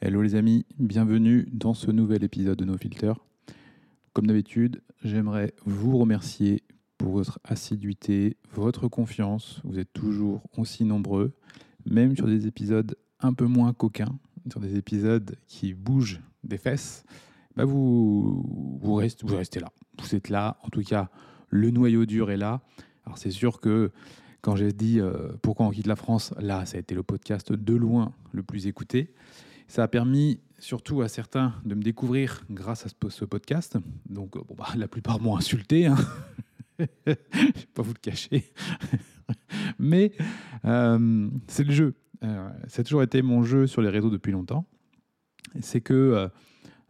Hello les amis, bienvenue dans ce nouvel épisode de No Filter. Comme d'habitude, j'aimerais vous remercier pour votre assiduité, votre confiance. Vous êtes toujours aussi nombreux, même sur des épisodes un peu moins coquins, sur des épisodes qui bougent des fesses. Bah vous, vous, restez, là. Vous êtes là. En tout cas, le noyau dur est là. Alors c'est sûr que quand j'ai dit euh, pourquoi on quitte la France, là, ça a été le podcast de loin le plus écouté. Ça a permis surtout à certains de me découvrir grâce à ce, podcast. Donc, bon, bah, la plupart m'ont insulté. Hein. Je ne vais pas vous le cacher. Mais euh, c'est le jeu. Euh, ça a toujours été mon jeu sur les réseaux depuis longtemps. C'est que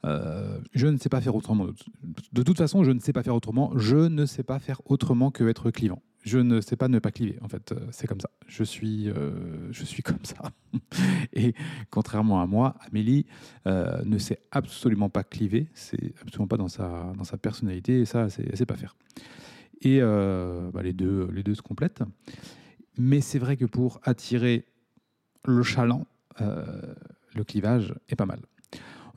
euh, je ne sais pas faire autrement. De toute façon, je ne sais pas faire autrement. Je ne sais pas faire autrement que être clivant. Je ne sais pas ne pas cliver. En fait, c'est comme ça. Je suis, je suis comme ça. Et contrairement à moi, Amélie ne sait absolument pas cliver. C'est absolument pas dans sa, dans sa personnalité. Et ça, c'est, sait pas faire. Et euh, bah, les, deux, les deux se complètent. Mais c'est vrai que pour attirer le chaland, euh, le clivage est pas mal.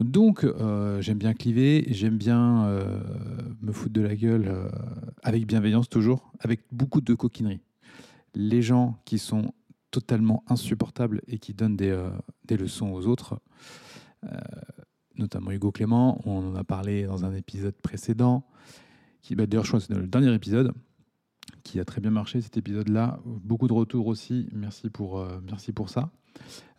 Donc, euh, j'aime bien cliver, j'aime bien me foutre de la gueule avec bienveillance toujours, avec beaucoup de coquinerie. Les gens qui sont totalement insupportables et qui donnent des, des leçons aux autres, notamment Hugo Clément, on en a parlé dans un épisode précédent, qui, bah, d'ailleurs, je crois que c'est le dernier épisode, qui a très bien marché cet épisode-là. Beaucoup de retours aussi. Merci pour, euh, ça.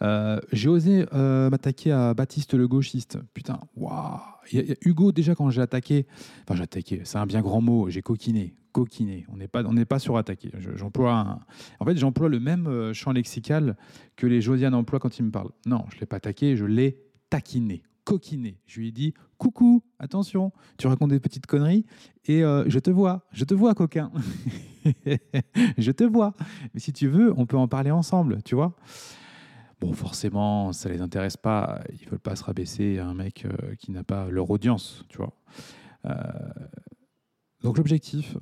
Euh, j'ai osé euh, m'attaquer à Baptiste le gauchiste. Putain, waouh Hugo, déjà, quand j'ai attaqué, enfin, j'ai attaqué, c'est un bien grand mot, j'ai coquiné. Coquiné. On n'est pas, on pas. J'emploie En fait, j'emploie le même champ lexical que les Josiane emploient quand ils me parlent. Non, je l'ai pas attaqué, je l'ai taquiné coquiné. Je lui ai dit Coucou, attention, tu racontes des petites conneries et euh, je te vois, je te vois, coquin. je te vois. Mais si tu veux, on peut en parler ensemble, tu vois. Bon, forcément, ça les intéresse pas. Ils veulent pas se rabaisser à un mec euh, qui n'a pas leur audience, tu vois. Euh, donc l'objectif,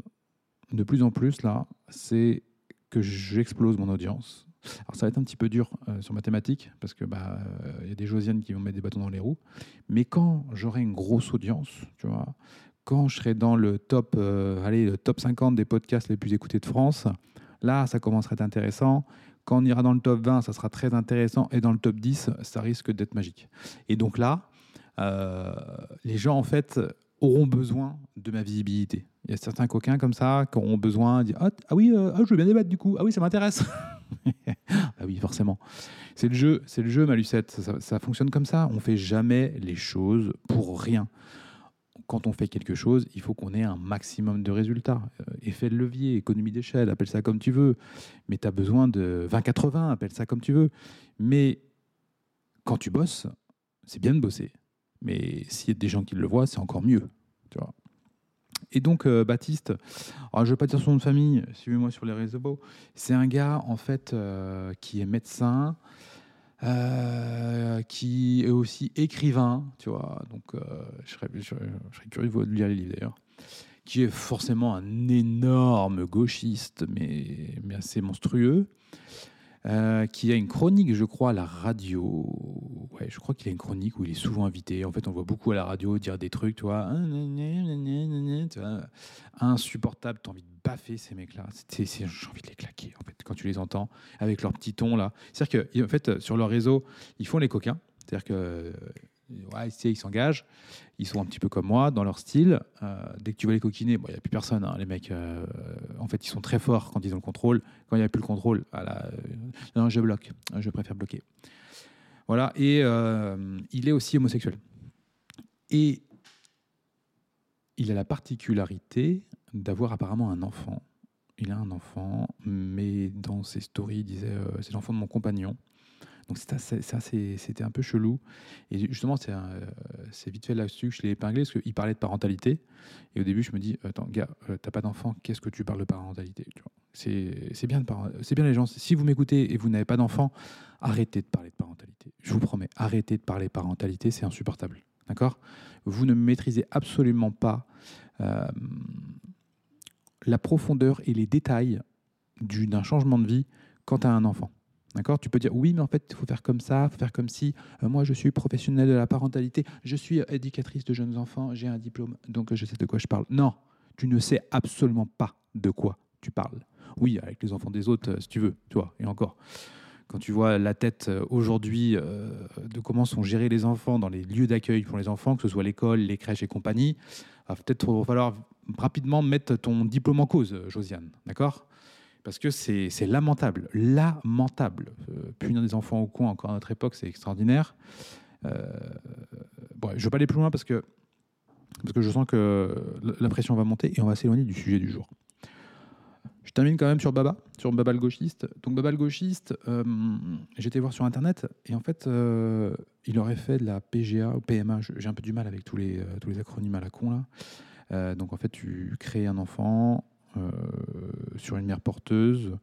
de plus en plus là, c'est que j'explose mon audience alors ça va être un petit peu dur euh, sur mathématiques, parce que bah il euh, y a des Josianes qui vont mettre des bâtons dans les roues. Mais quand j'aurai une grosse audience, tu vois, quand je serai dans le top, euh, allez, le top 50 des podcasts les plus écoutés de France, là ça commencera à être intéressant. Quand on ira dans le top 20, ça sera très intéressant. Et dans le top 10, ça risque d'être magique. Et donc là, les gens en fait auront besoin de ma visibilité. Il y a certains coquins comme ça qui auront besoin de dire ah, ah oui, ah, je veux bien débattre du coup. Ah oui, ça m'intéresse. ah oui, forcément. C'est le jeu, c'est le jeu, ma Lucette. Ça, fonctionne comme ça. On fait jamais les choses pour rien. Quand on fait quelque chose, il faut qu'on ait un maximum de résultats. Euh, effet de levier, économie d'échelle, appelle ça comme tu veux. Mais tu as besoin de 20-80, appelle ça comme tu veux. Mais quand tu bosses, c'est bien de bosser. Mais s'il y a des gens qui le voient, c'est encore mieux. Tu vois. Et donc, euh, Baptiste, je ne vais pas dire son nom de famille, suivez-moi sur les réseaux, c'est un gars, en fait, euh, qui est médecin, euh, qui est aussi écrivain, tu vois, donc je serais, curieux de lire les livres d'ailleurs, qui est forcément un énorme gauchiste, mais assez monstrueux. Euh, qui a une chronique, je crois, à la radio. Ouais, je crois qu'il a une chronique où il est souvent invité. En fait, on voit beaucoup à la radio dire des trucs, tu vois, insupportable. T'as envie de baffer ces mecs-là. J'ai envie de les claquer, en fait, quand tu les entends avec leur petit ton là. C'est-à-dire qu'en fait, sur leur réseau, ils font les coquins. C'est-à-dire que ouais, ils s'engagent, ils sont un petit peu comme moi dans leur style. Euh, dès que tu vas les coquiner, il n'y a plus personne. Hein. les mecs, euh, en fait, ils sont très forts quand ils ont le contrôle. Quand il n'y a plus le contrôle, euh, je bloque. Je préfère bloquer. Voilà. Et il est aussi homosexuel. Et il a la particularité d'avoir apparemment un enfant. Il a un enfant, mais dans ses stories, il disait c'est l'enfant de mon compagnon. Donc c'était un peu chelou. Et justement, c'est vite fait là-dessus que je l'ai épinglé, parce qu'il parlait de parentalité. Et au début, je me dis, attends, gars, euh, t'as pas d'enfant, qu'est-ce que tu parles de parentalité C'est bien, bien les gens. Si vous m'écoutez et vous n'avez pas d'enfant, arrêtez de parler de parentalité. Je vous promets, arrêtez de parler de parentalité, c'est insupportable. D'accord? Vous ne maîtrisez absolument pas euh, la profondeur et les détails d'un changement de vie quant à un enfant. D'accord? Tu peux dire oui, mais en fait, il faut faire comme ça, il faut faire comme si. Euh, moi, je suis professionnelle de la parentalité, je suis éducatrice de jeunes enfants, j'ai un diplôme, donc je sais de quoi je parle. Non, tu ne sais absolument pas de quoi tu parles. Oui, avec les enfants des autres, euh, si tu veux, tu vois, et encore. Quand tu vois la tête euh, aujourd'hui de comment sont gérés les enfants dans les lieux d'accueil pour les enfants, que ce soit l'école, les crèches et compagnie, va peut-être falloir rapidement mettre ton diplôme en cause, Josiane, d'accord? Parce que c'est lamentable, lamentable. Euh, punir des enfants au coin encore à notre époque, c'est extraordinaire. Euh, bon, je ne veux pas aller plus loin parce que, parce que je sens que la pression va monter et on va s'éloigner du sujet du jour. Je termine quand même sur Baba, sur Baba le gauchiste. Donc Baba le gauchiste, euh, j'ai été voir sur Internet et en fait, euh, il aurait fait de la PGA ou PMA. J'ai un peu du mal avec tous les, tous les acronymes à la con là. donc en fait, tu crées un enfant, sur une mère porteuse.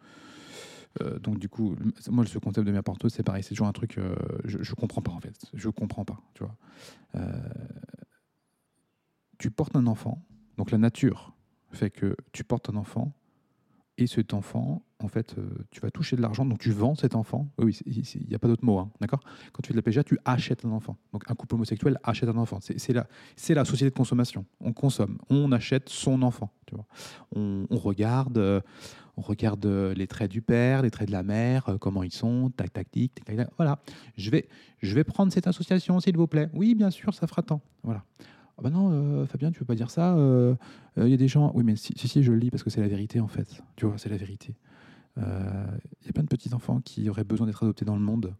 Euh, donc du coup, moi, ce concept de mère porteuse, c'est pareil, c'est toujours un truc, euh, je, je comprends pas en fait, je comprends pas, tu vois. tu portes un enfant, donc la nature fait que tu portes un enfant, et cet enfant, en fait, euh, tu vas toucher de l'argent, donc tu vends cet enfant. Oui, il n'y a pas d'autre mot, hein, d'accord? Quand tu fais de la PGA, tu achètes un enfant. Donc un couple homosexuel achète un enfant. C'est la, société de consommation. On consomme, on achète son enfant. Tu vois on, regarde, euh, on regarde euh, les traits du père, les traits de la mère, comment ils sont, tac, tac, tic, tac, tac, Voilà. Je vais, je vais prendre cette association, s'il vous plaît. Oui, bien sûr, ça fera tant. Voilà. Ah bah non, euh, Fabien, tu peux pas dire ça. Il euh, euh, y a des gens. Oui, mais si, si, je le lis parce que c'est la vérité en fait. Tu vois, c'est la vérité. Il y a plein de petits enfants qui auraient besoin d'être adoptés dans le monde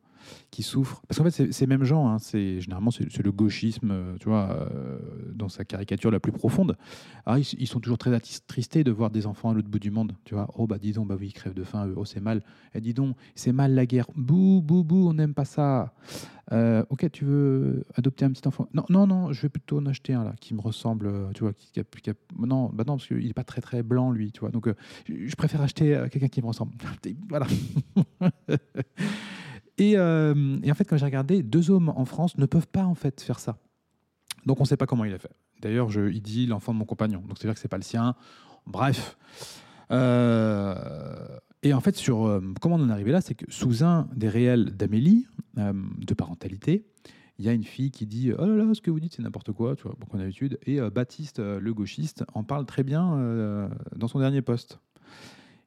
qui souffrent. Parce qu'en fait, ces mêmes gens, hein, c'est généralement c'est le gauchisme, euh, tu vois, euh, dans sa caricature la plus profonde. Ah, ils, sont toujours très attristés de voir des enfants à l'autre bout du monde, tu vois. Oh bah dis donc, bah oui, ils crèvent de faim, oh c'est mal. Et eh, dis donc, c'est mal la guerre. Bouh, bouh, bouh, on n'aime pas ça. Euh, ok, tu veux adopter un petit enfant? Non, non, non, je vais plutôt en acheter un là qui me ressemble, tu vois, qui, qui non, bah non, parce qu'il est pas très très blanc lui, tu vois. Donc je préfère acheter quelqu'un qui me ressemble. voilà. Euh, et, en fait, quand j'ai regardé, deux hommes en France ne peuvent pas en fait faire ça. Donc on ne sait pas comment il a fait. D'ailleurs, il dit l'enfant de mon compagnon. Donc c'est-à-dire que c'est pas le sien. Bref. Euh, et en fait, sur euh, comment on en est arrivé là, c'est que sous un des réels d'Amélie, de parentalité, il y a une fille qui dit Oh là là, ce que vous dites, c'est n'importe quoi, tu vois, beaucoup d'habitude. Et Baptiste, le gauchiste, en parle très bien dans son dernier poste.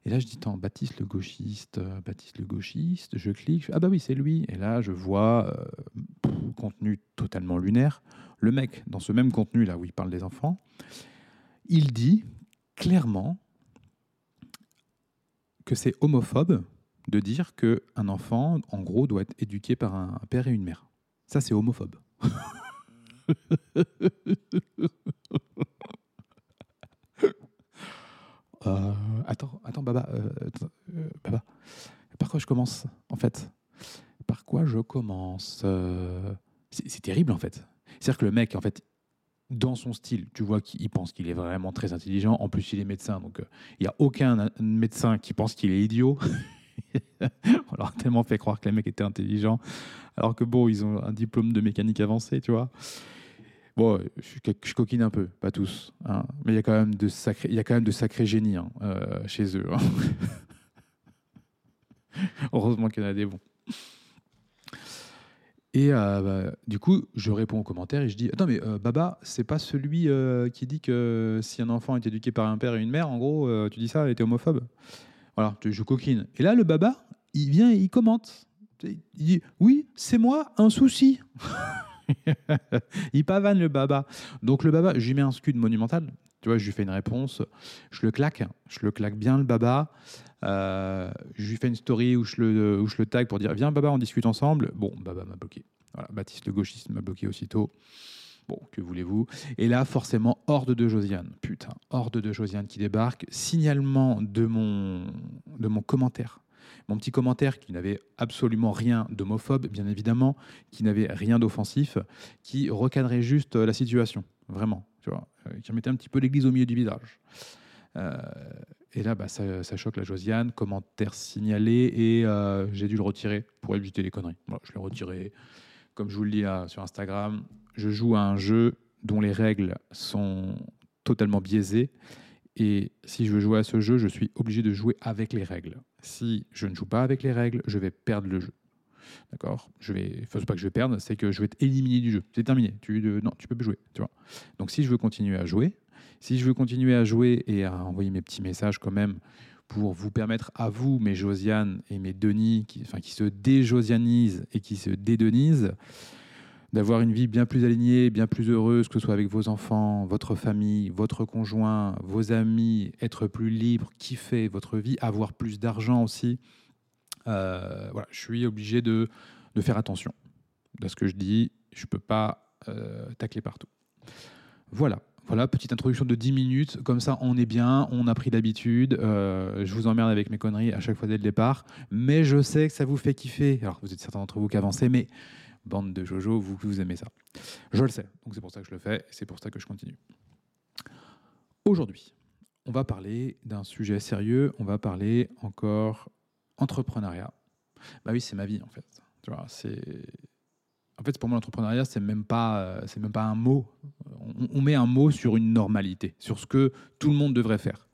Et là, je dis, tant, Baptiste le gauchiste, euh, Baptiste le gauchiste, je clique, ah bah oui, c'est lui. Et là, je vois euh, contenu totalement lunaire. Le mec, dans ce même contenu là où il parle des enfants, il dit clairement que c'est homophobe de dire qu'un enfant, en gros, doit être éduqué par un père et une mère. Ça, c'est homophobe. Euh, attends, attends, Baba, euh, euh, Baba, par quoi je commence, en fait? Par quoi je commence C'est terrible, en fait. C'est-à-dire que le mec, en fait, dans son style, tu vois qu'il pense qu'il est vraiment très intelligent. En plus, il est médecin, donc il n'y a aucun médecin qui pense qu'il est idiot. On leur a tellement fait croire que les mecs étaient intelligents, alors que bon, ils ont un diplôme de mécanique avancée, tu vois. Bon, je, coquine un peu, pas tous, hein. mais il y a quand même de sacrés, il y a quand même de sacrés génies hein, euh, chez eux. Hein. Heureusement qu'il y en a des bons. Et euh, bah, du coup, je réponds aux commentaires et je dis Attends, mais euh, Baba, c'est pas celui qui dit que si un enfant est éduqué par un père et une mère, en gros, tu dis ça, il était homophobe Voilà, je coquine. Et là, le Baba, il vient et il commente. Il dit Oui, c'est moi, un souci. il pavane le baba. Donc le baba, je lui mets un scud monumental. Tu vois, je lui fais une réponse, je le claque, je le claque bien le baba. Euh, je lui fais une story où je, le, tag pour dire Viens, baba, on discute ensemble. Bon, baba m'a bloqué. Voilà, Baptiste le gauchiste m'a bloqué aussitôt. Bon, que voulez-vous? Et là, forcément, horde de Josiane. Putain, horde de Josiane qui débarque. Signalement de mon, de mon commentaire mon petit commentaire qui n'avait absolument rien d'homophobe, bien évidemment, qui n'avait rien d'offensif, qui recadrait juste euh, la situation, vraiment, tu vois, euh, qui remettait un petit peu l'église au milieu du village. Euh, et là, bah, ça, choque la Josiane, commentaire signalé, et j'ai dû le retirer pour éviter les conneries. je l'ai retiré. Comme je vous le dis là, sur Instagram, je joue à un jeu dont les règles sont totalement biaisées Et si je veux jouer à ce jeu, je suis obligé de jouer avec les règles. Si je ne joue pas avec les règles, je vais perdre le jeu. D'accord? Je vais, enfin, pas que je vais perdre, c'est que je vais être éliminé du jeu. C'est terminé. Tu, euh, non, tu peux plus jouer. Tu vois Donc, si je veux continuer à jouer, si je veux continuer à jouer et à envoyer mes petits messages quand même pour vous permettre à vous, mes Josiane et mes Denis, qui, enfin, qui se déjosianisent et qui se dédenisent, d'avoir une vie bien plus alignée, bien plus heureuse, que ce soit avec vos enfants, votre famille, votre conjoint, vos amis, être plus libre, kiffer votre vie, avoir plus d'argent aussi. Euh, voilà, je suis obligé de, faire attention à ce que je dis. Je ne peux pas euh, tacler partout. Voilà. Voilà, petite introduction de 10 minutes. Comme ça, on est bien, on a pris d'habitude. Euh, je vous emmerde avec mes conneries à chaque fois dès le départ. Mais je sais que ça vous fait kiffer. Alors, vous êtes certains d'entre vous qui avancez, mais bande de Jojo, vous, vous aimez ça. Je le sais. Donc, c'est pour ça que je le fais c'est pour ça que je continue. Aujourd'hui, on va parler d'un sujet sérieux. On va parler encore entrepreneuriat. Bah oui, c'est ma vie en fait. Tu vois, c'est en fait pour moi l'entrepreneuriat c'est même pas euh, c'est même pas un mot. On, met un mot sur une normalité, sur ce que tout le monde devrait faire.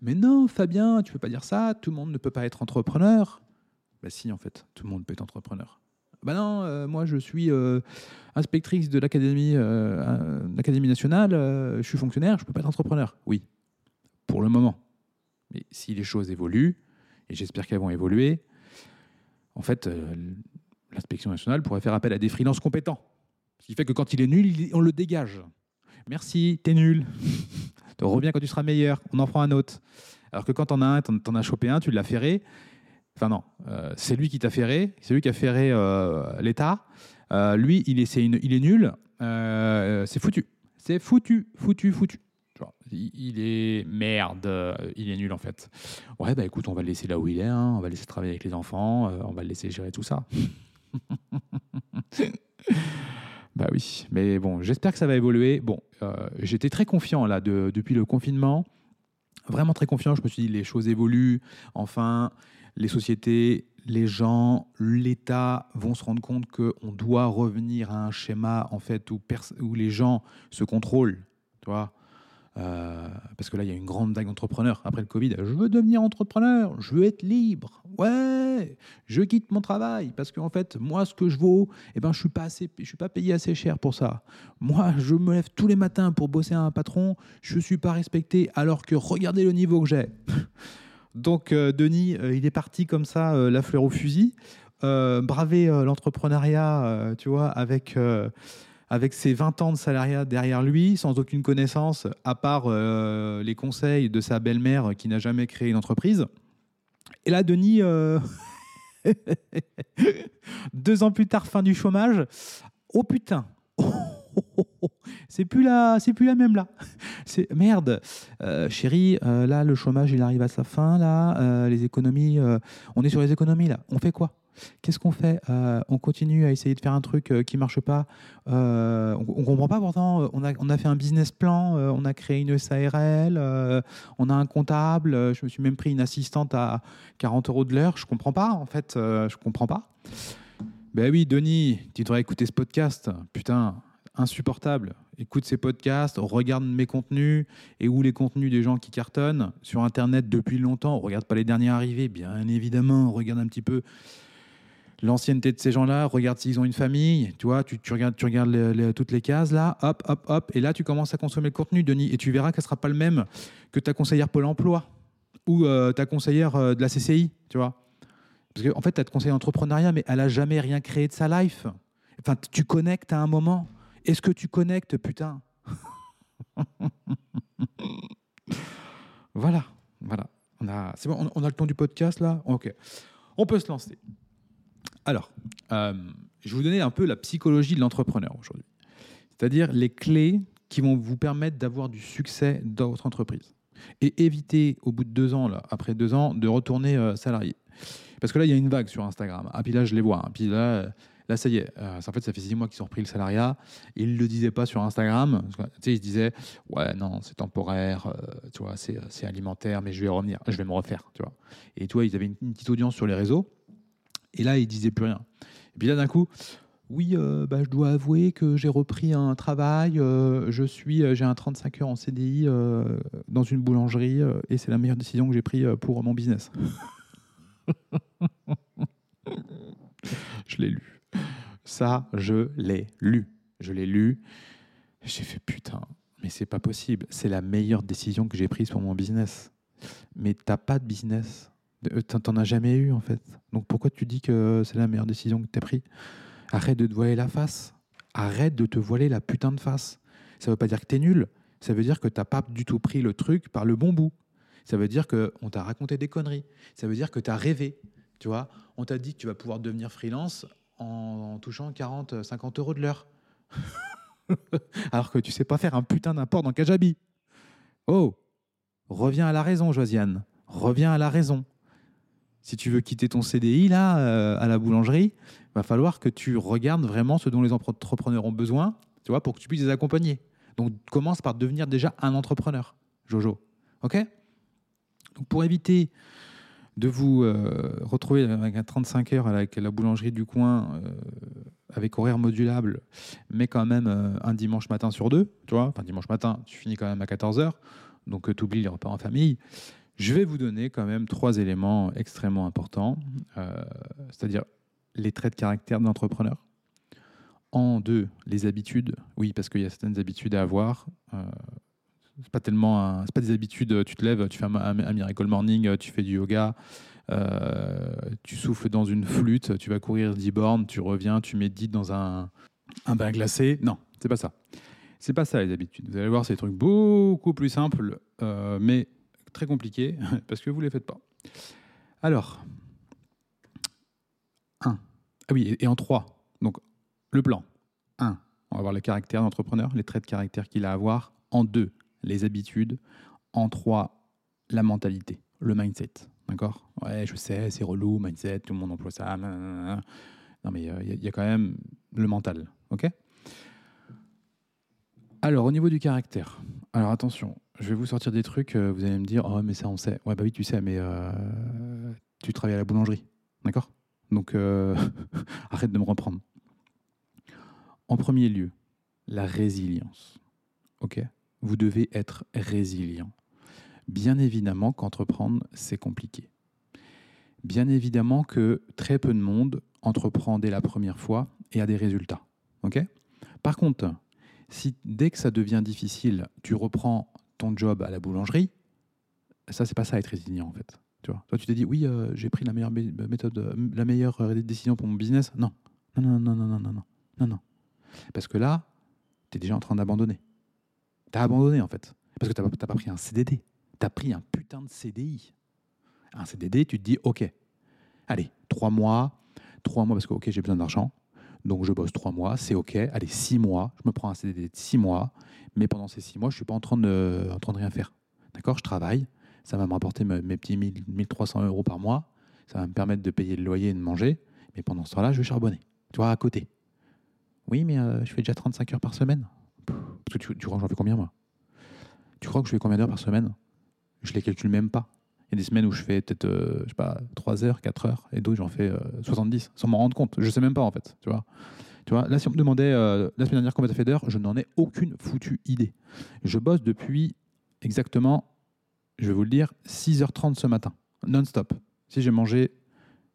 Mais non, Fabien, tu peux pas dire ça. Tout le monde ne peut pas être entrepreneur. Bah si, en fait, tout le monde peut être entrepreneur. Bah non, euh, moi je suis euh, inspectrice de l'académie l'académie nationale. je suis fonctionnaire, je peux pas être entrepreneur. Oui, pour le moment. Mais si les choses évoluent, et j'espère qu'elles vont évoluer, en fait, euh, l'inspection nationale pourrait faire appel à des freelances compétents. Ce qui fait que quand il est nul, on le dégage. Merci, t'es nul. reviens quand tu seras meilleur, on en prend un autre. Alors que quand t'en as un, t'en as chopé un, tu l'as ferré. Enfin non, euh, c'est lui qui t'a ferré, c'est lui qui a ferré euh, l'État. lui, il est, il est nul, c'est foutu. C'est foutu, foutu, foutu il est merde, euh, il est nul en fait. Ouais, bah écoute, on va le laisser là où il est, hein. on va le laisser travailler avec les enfants, euh, on va le laisser gérer tout ça. bah oui, mais bon, j'espère que ça va évoluer. Bon, euh, j'étais très confiant là depuis le confinement, vraiment très confiant. Je me suis dit, les choses évoluent, enfin, les sociétés, les gens, l'État vont se rendre compte qu'on doit revenir à un schéma en fait où, les gens se contrôlent. Tu vois euh, parce que là, il y a une grande vague d'entrepreneurs après le Covid. Je veux devenir entrepreneur, je veux être libre. Ouais, je quitte mon travail parce qu'en fait, moi, ce que je vaux, eh ben, je suis pas assez, je suis pas payé assez cher pour ça. Moi, je me lève tous les matins pour bosser à un patron, je suis pas respecté, alors que regardez le niveau que j'ai. Donc, euh, Denis, euh, il est parti comme ça, la fleur au fusil, braver l'entrepreneuriat, tu vois, avec avec ses 20 ans de salariat derrière lui, sans aucune connaissance, à part euh, les conseils de sa belle-mère qui n'a jamais créé une entreprise. Et là, Denis, euh, deux ans plus tard, fin du chômage, oh putain, c'est plus la, c'est plus la même là. C'est merde, euh, chérie. là, le chômage, il arrive à sa fin. Là, les économies, on est sur les économies là. On fait quoi? Qu'est-ce qu'on fait? Euh, On continue à essayer de faire un truc euh, qui marche pas. Euh, on, ne comprend pas pourtant. On a, on a fait un business plan, on a créé une SARL, on a un comptable. je me suis même pris une assistante à 40 euros de l'heure. Je comprends pas en fait. je comprends pas. Ben oui, Denis, tu devrais écouter ce podcast. Putain, insupportable. Écoute ces podcasts, regarde mes contenus et où les contenus des gens qui cartonnent sur Internet depuis longtemps. Regarde pas les derniers arrivés, bien évidemment. Regarde un petit peu l'ancienneté de ces gens-là, regarde s'ils ont une famille, tu vois, tu, regardes, tu regardes toutes les cases là, hop, hop, hop, et là tu commences à consommer le contenu, Denis, et tu verras qu'elle sera pas le même que ta conseillère Pôle emploi ou euh, ta conseillère euh, de la CCI, tu vois. Parce qu'en en fait, tu as de conseillère entrepreneuriat, mais elle a jamais rien créé de sa life. Enfin, tu connectes à un moment. Est-ce que tu connectes, putain Voilà, voilà. On a, c'est bon, on a le temps du podcast là Ok. On peut se lancer. Alors, euh, je vais vous donner un peu la psychologie de l'entrepreneur aujourd'hui. C'est-à-dire les clés qui vont vous permettre d'avoir du succès dans votre entreprise. Et éviter, au bout de deux ans, là, après deux ans, de retourner euh, salarié. Parce que là, il y a une vague sur Instagram. Ah, puis là, je les vois. Hein. Puis là, là, ça y est. Euh, en fait, ça fait six mois qu'ils ont repris le salariat. Ils ne le disaient pas sur Instagram. Tu sais, ils se disaient, ouais, non, c'est temporaire, tu vois, c'est alimentaire, mais je vais revenir, je vais me refaire, tu vois. Et toi, ils avaient une petite audience sur les réseaux. Et là, il disait plus rien. Et puis là, d'un coup, oui, euh, bah, je dois avouer que j'ai repris un travail, euh, je suis, euh, j'ai un 35 heures en CDI euh, dans une boulangerie euh, et c'est la meilleure décision que j'ai prise euh, pour mon business. je l'ai lu. Ça, je l'ai lu. Je l'ai lu. J'ai fait putain, mais c'est pas possible. C'est la meilleure décision que j'ai prise pour mon business. Mais t'as pas de business. Euh, T'en as jamais eu en fait. Donc pourquoi tu dis que c'est la meilleure décision que t'as prise? Arrête de te voiler la face. Arrête de te voiler la putain de face. Ça veut pas dire que t'es nul. Ça veut dire que t'as pas du tout pris le truc par le bon bout. Ça veut dire qu'on t'a raconté des conneries. Ça veut dire que t'as rêvé. Tu vois, on t'a dit que tu vas pouvoir devenir freelance en, touchant 40, 50 euros de l'heure. Alors que tu sais pas faire un putain d'import dans Kajabi. Oh, reviens à la raison, Josiane. Reviens à la raison. Si tu veux quitter ton CDI là euh, à la boulangerie, va falloir que tu regardes vraiment ce dont les entrepreneurs ont besoin, tu vois, pour que tu puisses les accompagner. Donc commence par devenir déjà un entrepreneur, Jojo. Ok? Donc pour éviter de vous euh, retrouver avec un 35 heures avec la boulangerie du coin, euh, avec horaire modulable, mais quand même euh, un dimanche matin sur deux, tu vois, enfin dimanche matin, tu finis quand même à 14 heures, donc tu oublies les repas en famille. Je vais vous donner quand même trois éléments extrêmement importants, c'est-à-dire les traits de caractère de l'entrepreneur. En deux, les habitudes. Oui, parce qu'il y a certaines habitudes à avoir. C'est pas tellement, c'est pas des habitudes. Tu te lèves, tu fais un, miracle morning, tu fais du yoga, euh, tu souffles dans une flûte, tu vas courir 10 bornes, tu reviens, tu médites dans un, un bain glacé. Non, c'est pas ça. C'est pas ça les habitudes. Vous allez voir, c'est des trucs beaucoup plus simples, euh, mais très compliqués parce que vous les faites pas. Alors, 1. Ah oui, et, en 3. Donc, le plan. 1. On va voir le caractère d'entrepreneur, les traits de caractère qu'il a à avoir. En 2, les habitudes. En 3, la mentalité, le mindset. D'accord? Ouais, je sais, c'est relou, mindset, tout le monde emploie ça. Non, mais euh, il il y a quand même le mental. OK? Alors, au niveau du caractère. Alors, attention, je vais vous sortir des trucs, euh, vous allez me dire, oh, mais ça, on sait. Ouais, bah oui, tu sais, mais euh, tu travailles à la boulangerie. D'accord? Donc, euh, arrête de me reprendre. En premier lieu, la résilience. OK? Vous devez être résilient. Bien évidemment qu'entreprendre, c'est compliqué. Bien évidemment que très peu de monde entreprend dès la première fois et a des résultats. OK? Par contre, si dès que ça devient difficile, tu reprends ton job à la boulangerie, ça, c'est pas ça être résilient en fait. Toi, tu t'es dit, oui, euh, j'ai pris la meilleure mé- méthode, euh, la meilleure euh, décision pour mon business. Non, non, non, non, non, non, non, non, non. Parce que là, tu es déjà en train d'abandonner. Tu as abandonné en fait. Parce que tu n'as pas pris un CDD. Tu as pris un putain de CDI. Un CDD, tu te dis, OK, allez, trois mois, trois mois parce que, OK, j'ai besoin d'argent. Donc je bosse trois mois, c'est OK. Allez, six mois, je me prends un CDD de six mois. Mais pendant ces six mois, je suis pas en train de, en train de rien faire. D'accord? Je travaille. Ça va me rapporter me- mes petits 1000, 1300 euros par mois. Ça va me permettre de payer le loyer et de manger. Mais pendant ce temps-là, je vais charbonner. Tu vois, à côté. Oui, mais euh, je fais déjà 35 heures par semaine. Parce que tu, crois que j'en fais combien, moi? Tu crois que je fais combien d'heures par semaine? Je les calcule même pas. Il y a des semaines où je fais peut-être, euh, pas, 3 heures, 4 heures, et d'autres, j'en fais euh, 70, sans m'en rendre compte. Je sais même pas, en fait. Tu vois tu vois, là, si on me demandait euh, la semaine dernière combien tu fait d'heures, je n'en ai aucune foutue idée. Je bosse depuis exactement, je vais vous le dire, 6h30 ce matin, non-stop. Si j'ai mangé,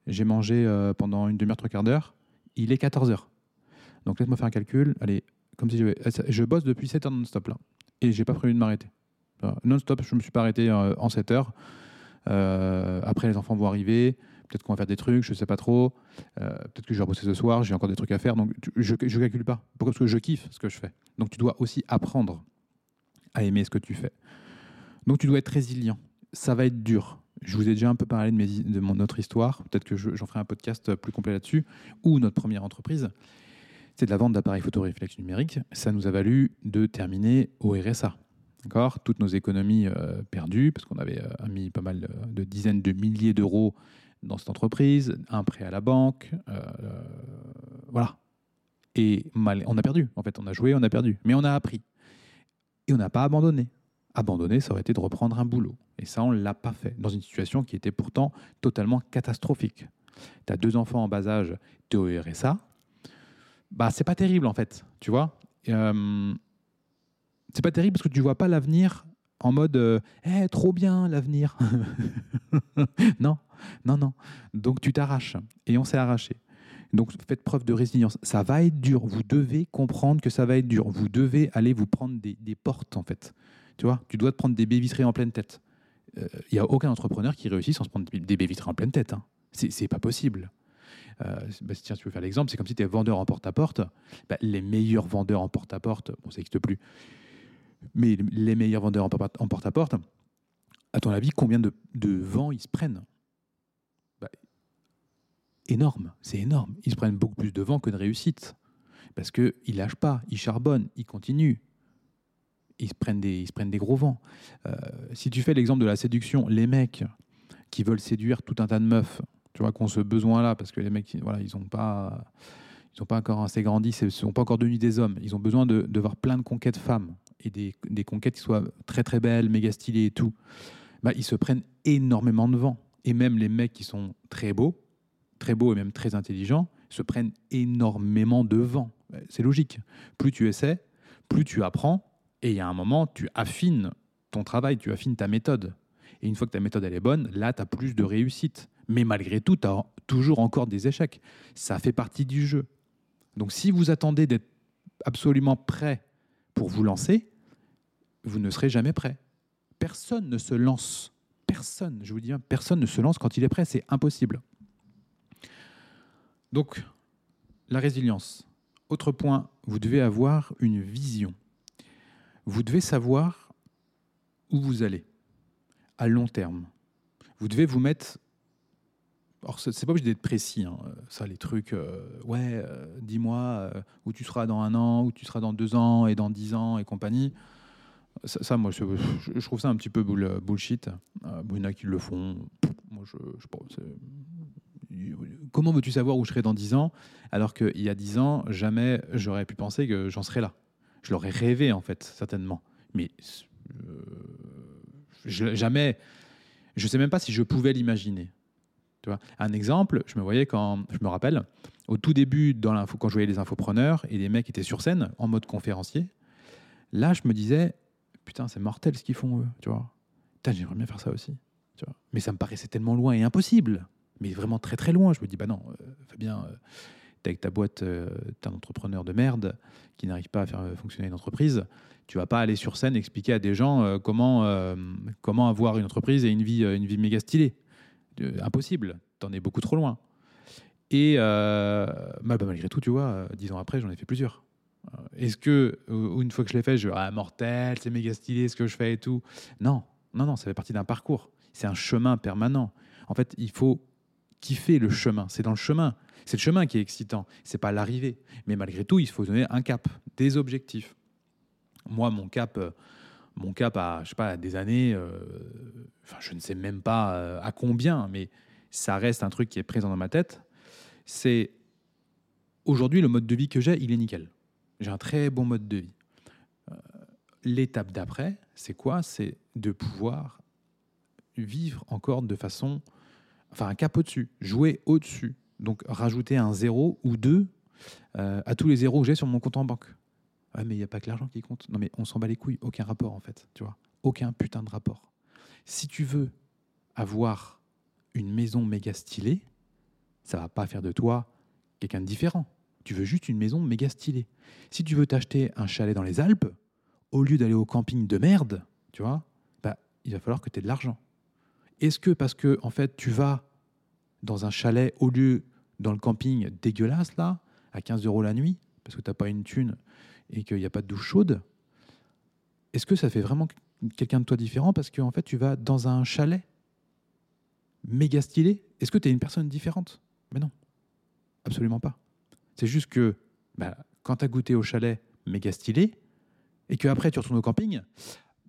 j'ai mangé euh, pendant une demi-heure, trois quarts d'heure, il est 14h. Donc laisse-moi faire un calcul. Allez, comme si je, je bosse depuis 7 heures non-stop là. Et j'ai pas prévu de m'arrêter. Non-stop, je me suis pas arrêté euh, en 7 heures. Euh, après, les enfants vont arriver. Peut-être qu'on va faire des trucs, je sais pas trop. Euh, peut-être que je vais bosser ce soir, j'ai encore des trucs à faire. Donc je ne calcule pas. Pourquoi? Parce que je kiffe ce que je fais. Donc tu dois aussi apprendre à aimer ce que tu fais. Donc tu dois être résilient. Ça va être dur. Je vous ai déjà un peu parlé de, mes, mon, notre histoire. Peut-être que je- j'en ferai un podcast plus complet là-dessus. Ou notre première entreprise. C'est de la vente d'appareils photo réflexe numérique. Ça nous a valu de terminer au RSA. Toutes nos économies euh, perdues, parce qu'on avait euh, mis pas mal de, de dizaines de milliers d'euros dans cette entreprise, un prêt à la banque, euh, euh, voilà. Et mal, on a perdu, en fait, on a joué, on a perdu, mais on a appris. Et on n'a pas abandonné. Abandonner, ça aurait été de reprendre un boulot. Et ça, on ne l'a pas fait, dans une situation qui était pourtant totalement catastrophique. Tu as deux enfants en bas âge, tu es au RSA, bah c'est pas terrible en fait, tu vois. Euh, c'est pas terrible parce que tu vois pas l'avenir en mode euh, Eh, trop bien l'avenir. non, non, non. Donc tu t'arraches et on s'est arraché. Donc faites preuve de résilience. Ça va être dur. Vous devez comprendre que ça va être dur. Vous devez aller vous prendre des, des portes en fait. Tu vois, tu dois te prendre des baies vitrées en pleine tête. Il euh, n'y a aucun entrepreneur qui réussit sans se prendre des baies vitrées en pleine tête. Hein. C'est pas possible. Euh, bah, tiens, tu veux faire l'exemple, c'est comme si tu es vendeur en porte-à-porte. Bah, les meilleurs vendeurs en porte-à-porte, bon, ça n'existe plus, mais les meilleurs vendeurs en porte-à-porte, à ton avis, combien de, de vents ils se prennent? Bah, Énorme, c'est énorme. Ils se prennent beaucoup plus de vent que de réussite. Parce qu'ils ne lâchent pas, ils charbonnent, ils continuent. Ils se prennent des, ils prennent des gros vents. Euh, si tu fais l'exemple de la séduction, les mecs qui veulent séduire tout un tas de meufs, tu vois, qu'on ce besoin-là, parce que les mecs, voilà, ils n'ont pas, pas encore assez grandi, ils ne sont pas encore devenus des hommes. Ils ont besoin de, voir plein de conquêtes femmes et des, conquêtes qui soient très très belles, méga stylées et tout. Bah, ils se prennent énormément de vent. Et même les mecs qui sont très beaux, très beaux et même très intelligents, se prennent énormément de vent. C'est logique. Plus tu essaies, plus tu apprends, et il y a un moment, tu affines ton travail, tu affines ta méthode. Et une fois que ta méthode est bonne, là, tu as plus de réussite. Mais malgré tout, tu as toujours encore des échecs. Ça fait partie du jeu. Donc si vous attendez d'être absolument prêt pour vous lancer, vous ne serez jamais prêt. Personne ne se lance. Personne, je vous dis, personne ne se lance quand il est prêt. C'est impossible. Donc, la résilience. Autre point, vous devez avoir une vision. Vous devez savoir où vous allez à long terme. Vous devez vous mettre. Alors, c'est pas obligé d'être précis, hein, ça, les trucs. Euh, ouais, euh, dis-moi euh, où tu seras dans un an, où tu seras dans deux ans, et dans dix ans, et compagnie. Ça, moi, je, trouve ça un petit peu bullshit. il y en a qui le font. Comment veux-tu savoir où je serai dans dix ans alors qu'il y a dix ans, jamais j'aurais pu penser que j'en serais là. Je l'aurais rêvé, en fait, certainement. Mais je, jamais, je sais même pas si je pouvais l'imaginer. Tu vois un exemple, je me voyais quand, je me rappelle, au tout début, quand je voyais les infopreneurs et les mecs étaient sur scène en mode conférencier, là, je me disais, putain, c'est mortel ce qu'ils font eux, tu vois. Putain, j'aimerais bien faire ça aussi. Mais ça me paraissait tellement loin et impossible. Mais vraiment très très loin. Je me dis, bah non, euh, Fabien, euh, avec ta boîte, euh, t'es un entrepreneur de merde qui n'arrive pas à faire fonctionner une entreprise tu vas pas aller sur scène expliquer à des gens euh, comment, euh, comment avoir une entreprise et une vie, euh, une vie méga stylée. impossible, tu en es beaucoup trop loin. Et bah, bah, malgré tout, tu vois, dix ans après, j'en ai fait plusieurs. Est-ce que, une fois que je l'ai fait, je ah, mortel, c'est méga stylé ce que je fais et tout Non, non, non, ça fait partie d'un parcours. C'est un chemin permanent. En fait, il faut kiffer le chemin. C'est dans le chemin. C'est le chemin qui est excitant. C'est pas l'arrivée. Mais malgré tout, il faut donner un cap, des objectifs. Moi, mon cap, euh, mon cap à, je sais pas, des années, euh, enfin, je ne sais même pas euh, à combien, mais ça reste un truc qui est présent dans ma tête. C'est aujourd'hui le mode de vie que j'ai, il est nickel. J'ai un très bon mode de vie. L'étape d'après, c'est quoi? C'est de pouvoir vivre encore de façon, enfin un cap au-dessus, jouer au-dessus. Donc rajouter un zéro ou deux à tous les zéros que j'ai sur mon compte en banque. Mais il n'y a pas que l'argent qui compte. Non, mais on s'en bat les couilles. Aucun rapport, en fait. Tu vois Aucun putain de rapport. Si tu veux avoir une maison méga stylée, ça va pas faire de toi quelqu'un de différent. Tu veux juste une maison méga stylée. Si tu veux t'acheter un chalet dans les Alpes, au lieu d'aller au camping de merde, tu vois, bah, il va falloir que tu aies de l'argent. Est-ce que parce que en fait tu vas dans un chalet au lieu dans le camping dégueulasse là, à 15 euros la nuit, parce que tu n'as pas une thune et qu'il n'y a pas de douche chaude, est-ce que ça fait vraiment quelqu'un de toi différent parce qu'en en fait tu vas dans un chalet méga stylé? Est-ce que tu es une personne différente? Mais non, absolument pas. C'est juste que bah, quand tu as goûté au chalet méga stylé et qu'après tu retournes au camping,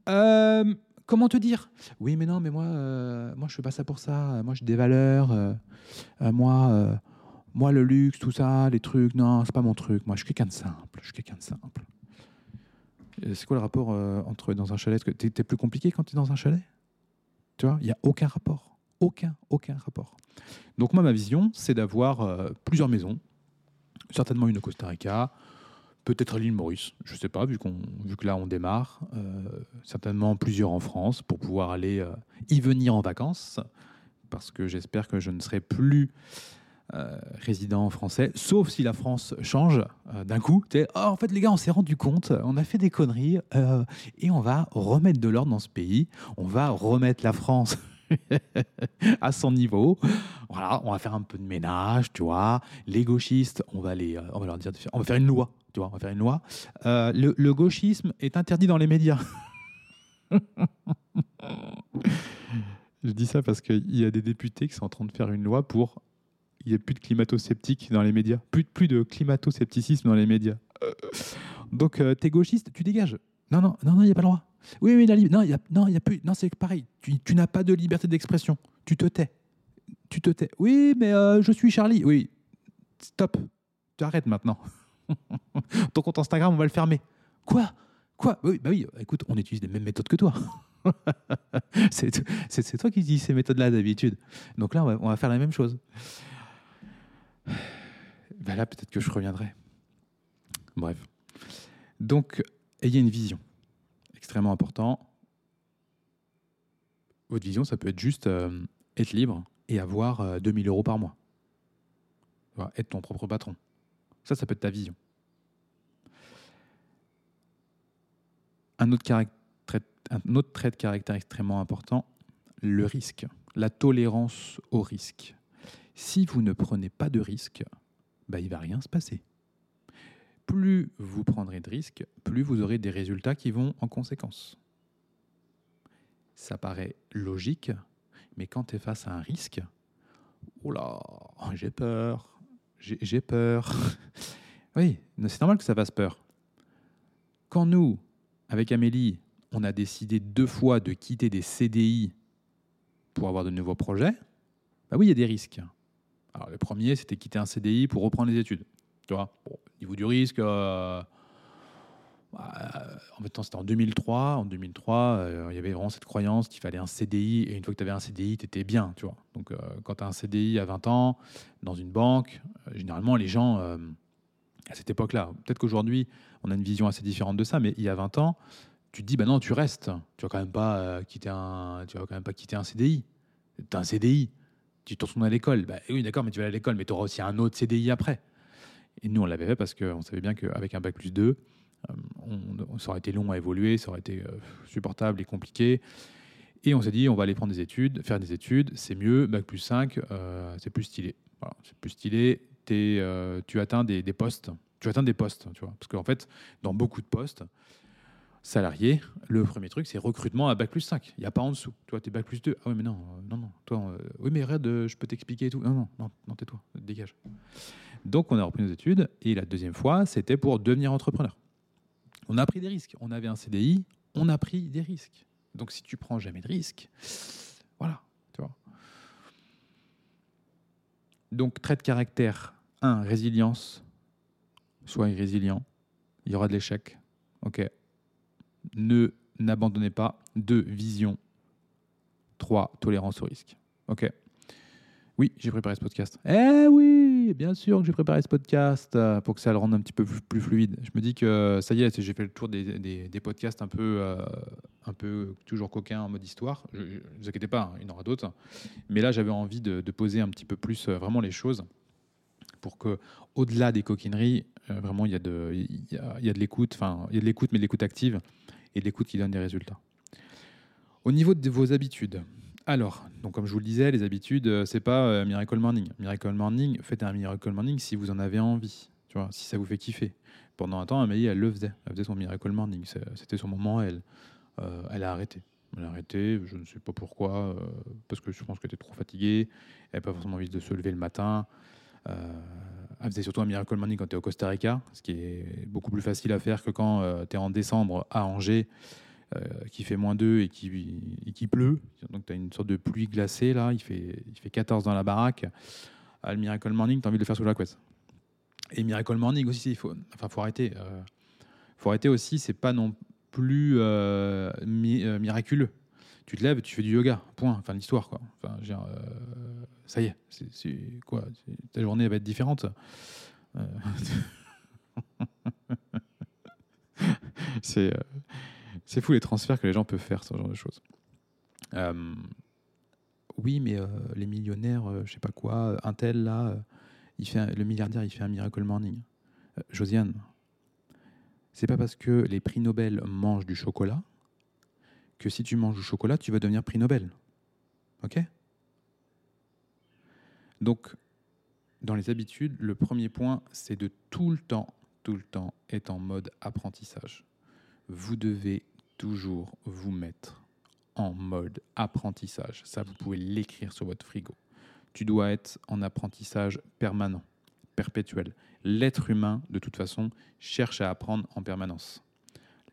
euh, comment te dire? Oui, mais non, mais moi, euh, moi je fais pas ça pour ça. Moi, j'ai des valeurs. Euh, moi, moi, le luxe, tout ça, les trucs, non, c'est pas mon truc. Moi, je suis quelqu'un de simple. Je suis quelqu'un de simple. C'est quoi le rapport euh, entre dans un chalet? T'es es plus compliqué quand tu es dans un chalet? Tu vois, il n'y a aucun rapport. Aucun, aucun rapport. Donc moi, ma vision, c'est d'avoir euh, plusieurs maisons Certainement une au Costa Rica, peut-être l'île Maurice, je ne sais pas, vu, vu que là on démarre. Euh, certainement plusieurs en France pour pouvoir aller euh, y venir en vacances, parce que j'espère que je ne serai plus euh, résident français, sauf si la France change d'un coup. Oh, en fait, les gars, on s'est rendu compte, on a fait des conneries et on va remettre de l'ordre dans ce pays. On va remettre la France à son niveau. Voilà, on va faire un peu de ménage, tu vois. Les gauchistes, on va, les, on va leur dire on va faire une loi on va faire une loi. Euh, le, gauchisme est interdit dans les médias. Je dis ça parce qu'il y a des députés qui sont en train de faire une loi pour il n'y ait plus de climato-sceptiques dans les médias, plus, plus de climato-scepticisme dans les médias. Donc, euh, t'es gauchiste, tu dégages. Non, non, non, il n'y a pas le droit. Oui, oui, la non, a, non, a plus. Non, c'est pareil. Tu, tu n'as pas de liberté d'expression. Tu te tais. Tu te tais. Oui, mais euh, je suis Charlie. Oui, stop. Tu arrêtes maintenant. Ton compte Instagram, on va le fermer. Quoi? Quoi? Oui, Bah oui, écoute, on utilise les mêmes méthodes que toi. c'est toi qui dis ces méthodes-là d'habitude. Donc là, on va, faire la même chose. Bah là, peut-être que je reviendrai. Bref. Donc, ayez une vision. Extrêmement important. Votre vision, ça peut être juste euh, être libre et avoir 2000 euh, euros par mois. Être ton propre patron. Ça, ça peut être ta vision. Un autre, trait de caractère extrêmement important, le risque, la tolérance au risque. Si vous ne prenez pas de risque, bah, il ne va rien se passer. Plus vous prendrez de risques, plus vous aurez des résultats qui vont en conséquence. Ça paraît logique, mais quand tu es face à un risque, oh là, j'ai peur, j'ai peur. oui, c'est normal que ça fasse peur. Quand nous, avec Amélie, on a décidé deux fois de quitter des CDI pour avoir de nouveaux projets, bah oui, il y a des risques. Alors, le premier, c'était quitter un CDI pour reprendre les études. Tu vois, niveau du risque, euh, bah, en fait, c'était en 2003. En 2003, euh, il y avait vraiment cette croyance qu'il fallait un CDI. Et une fois que tu avais un CDI, tu étais bien. Tu vois. Donc, euh, quand tu as un CDI à 20 ans, dans une banque, euh, généralement, les gens, à cette époque-là, peut-être qu'aujourd'hui, on a une vision assez différente de ça, mais il y a 20 ans, tu te dis, bah non, tu restes. Tu vas quand même vas quand même pas quitter un CDI. Tu as un CDI. Tu te retournes à l'école. Bah, oui, d'accord, mais tu vas à l'école, mais tu auras aussi un autre CDI après. Et nous, on l'avait fait parce qu'on savait bien qu'avec un bac plus 2, euh, on, ça aurait été long à évoluer, ça aurait été euh, supportable et compliqué. Et on s'est dit, on va aller prendre des études, faire des études, c'est mieux, bac plus 5, euh, c'est plus stylé. c'est plus stylé, tu atteins des, postes, tu atteins des postes, tu vois. Parce qu'en fait, dans beaucoup de postes, salariés, le premier truc, c'est recrutement à bac plus 5. Il n'y a pas en dessous. Toi, tu es bac plus 2. Ah oui, mais non, non, non. Toi, oui, mais arrête, je peux t'expliquer et tout. Non, non, non tais-toi, dégage. Donc, on a repris nos études. Et la deuxième fois, c'était pour devenir entrepreneur. On a pris des risques. On avait un CDI, on a pris des risques. Donc si tu prends jamais de risques, voilà, tu vois. Donc trait de caractère 1, résilience. Sois résilient. Il y aura de l'échec. OK. Ne n'abandonnez pas. 2, vision. 3, tolérance au risque. OK. Oui, j'ai préparé ce podcast. Eh oui, bien sûr que j'ai préparé ce podcast euh, pour que ça le rende un petit peu plus, fluide. Je me dis que ça y est, j'ai fait le tour des, podcasts un peu, euh, un peu toujours coquins en mode histoire. Ne vous inquiétez pas, hein, il y en aura d'autres. Mais là, j'avais envie de, poser un petit peu plus euh, vraiment les choses pour que, au-delà des coquineries, vraiment, il y a de, y a de l'écoute, enfin, il y a de l'écoute, mais de l'écoute active et de l'écoute qui donne des résultats. Au niveau de vos habitudes, alors, donc comme je vous le disais, les habitudes, euh, c'est pas euh, Miracle Morning. Miracle Morning, faites un Miracle Morning si vous en avez envie, tu vois, si ça vous fait kiffer. Pendant un temps, Amélie, elle le faisait. Elle faisait son Miracle Morning. C'était son moment, elle. Euh, elle a arrêté. Elle a arrêté, je ne sais pas pourquoi, parce que je pense qu'elle était trop fatiguée. Elle n'avait pas forcément envie de se lever le matin. elle faisait surtout un Miracle Morning quand tu es au Costa Rica, ce qui est beaucoup plus facile à faire que quand tu es en décembre à Angers qui fait moins 2 et qui, et qui pleut. Donc tu as une sorte de pluie glacée là, il fait, il fait 14 dans la baraque. À le Miracle Morning, tu as envie de le faire sous la couette. Et Miracle Morning aussi, il faut, enfin, faut arrêter. Euh, faut arrêter aussi, c'est pas non plus euh, miraculeux. Tu te lèves, tu fais du yoga, point, fin de l'histoire. Quoi. Enfin, ça y est, quoi Ta journée va être différente. Euh, c'est euh, c'est fou les transferts que les gens peuvent faire, ce genre de choses. Euh, oui, mais les millionnaires, je sais pas quoi, un tel là, il fait le milliardaire, il fait un miracle morning. Josiane, c'est pas parce que les prix Nobel mangent du chocolat que si tu manges du chocolat, tu vas devenir prix Nobel. Ok? Donc, dans les habitudes, le premier point, c'est de tout le temps, tout le temps être en mode apprentissage. Vous devez toujours vous mettre en mode apprentissage. Ça, vous pouvez l'écrire sur votre frigo. Tu dois être en apprentissage permanent, perpétuel. L'être humain, de toute façon, cherche à apprendre en permanence.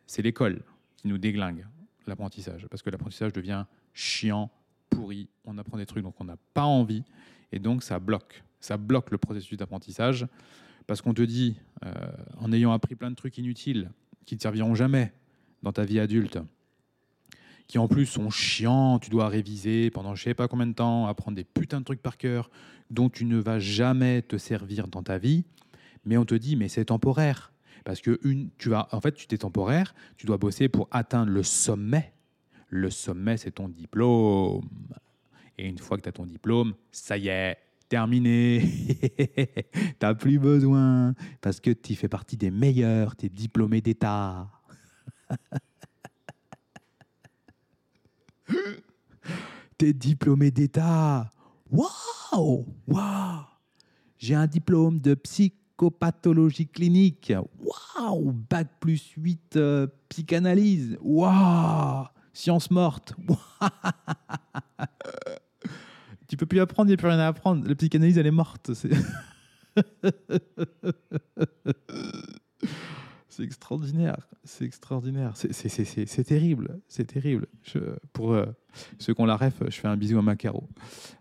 C'est l'école qui nous déglingue l'apprentissage, parce que l'apprentissage devient chiant, pourri, on apprend des trucs dont on n'a pas envie, et donc ça bloque ça bloque le processus d'apprentissage parce qu'on te dit, euh, en ayant appris plein de trucs inutiles qui ne serviront jamais dans ta vie adulte, qui en plus sont chiants, tu dois réviser pendant je sais pas combien de temps, apprendre des putains de trucs par cœur dont tu ne vas jamais te servir dans ta vie, mais on te dit mais c'est temporaire parce que tu vas, en fait, tu t'es temporaire, tu dois bosser pour atteindre le sommet. Le sommet, c'est ton diplôme. Et une fois que tu as ton diplôme, ça y est, terminé. T'as plus besoin parce que tu fais partie des meilleurs, tu es diplômé d'État. T'es diplômé d'État. Waouh Waouh J'ai un diplôme de psychopathologie clinique. Waouh Bac plus 8 euh, psychanalyse. Waouh Science morte. Tu peux plus apprendre, il n'y a plus rien à apprendre. La psychanalyse, elle est morte. C'est, c'est extraordinaire. C'est extraordinaire. C'est, terrible. C'est terrible. Pour euh, ceux qui ont la ref, je fais un bisou à Macaro.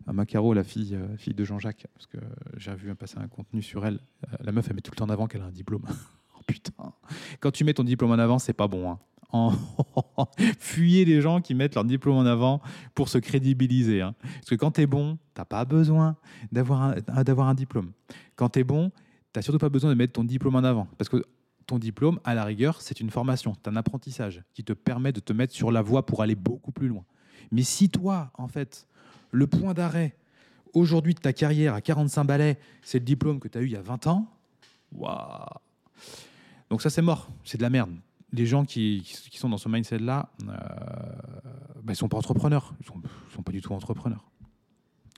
À Macaro, la fille, euh, fille de Jean-Jacques, parce que j'ai vu passer un contenu sur elle. Euh, la meuf, elle met tout le temps en avant qu'elle a un diplôme. oh putain. Quand tu mets ton diplôme en avant, c'est pas bon. Hein. Fuyez les gens qui mettent leur diplôme en avant pour se crédibiliser. Hein. Parce que quand tu es bon, tu n'as pas besoin d'avoir un, un diplôme. Quand tu es bon, tu n'as surtout pas besoin de mettre ton diplôme en avant. Parce que ton diplôme, à la rigueur, c'est une formation, c'est un apprentissage qui te permet de te mettre sur la voie pour aller beaucoup plus loin. Mais si toi, en fait, le point d'arrêt aujourd'hui de ta carrière à 45 balais, c'est le diplôme que tu as eu il y a 20 ans, waouh Donc ça, c'est mort, c'est de la merde les gens qui, qui, sont dans ce mindset-là, euh, bah, ils ne sont pas entrepreneurs. Ils ne sont, sont, pas du tout entrepreneurs.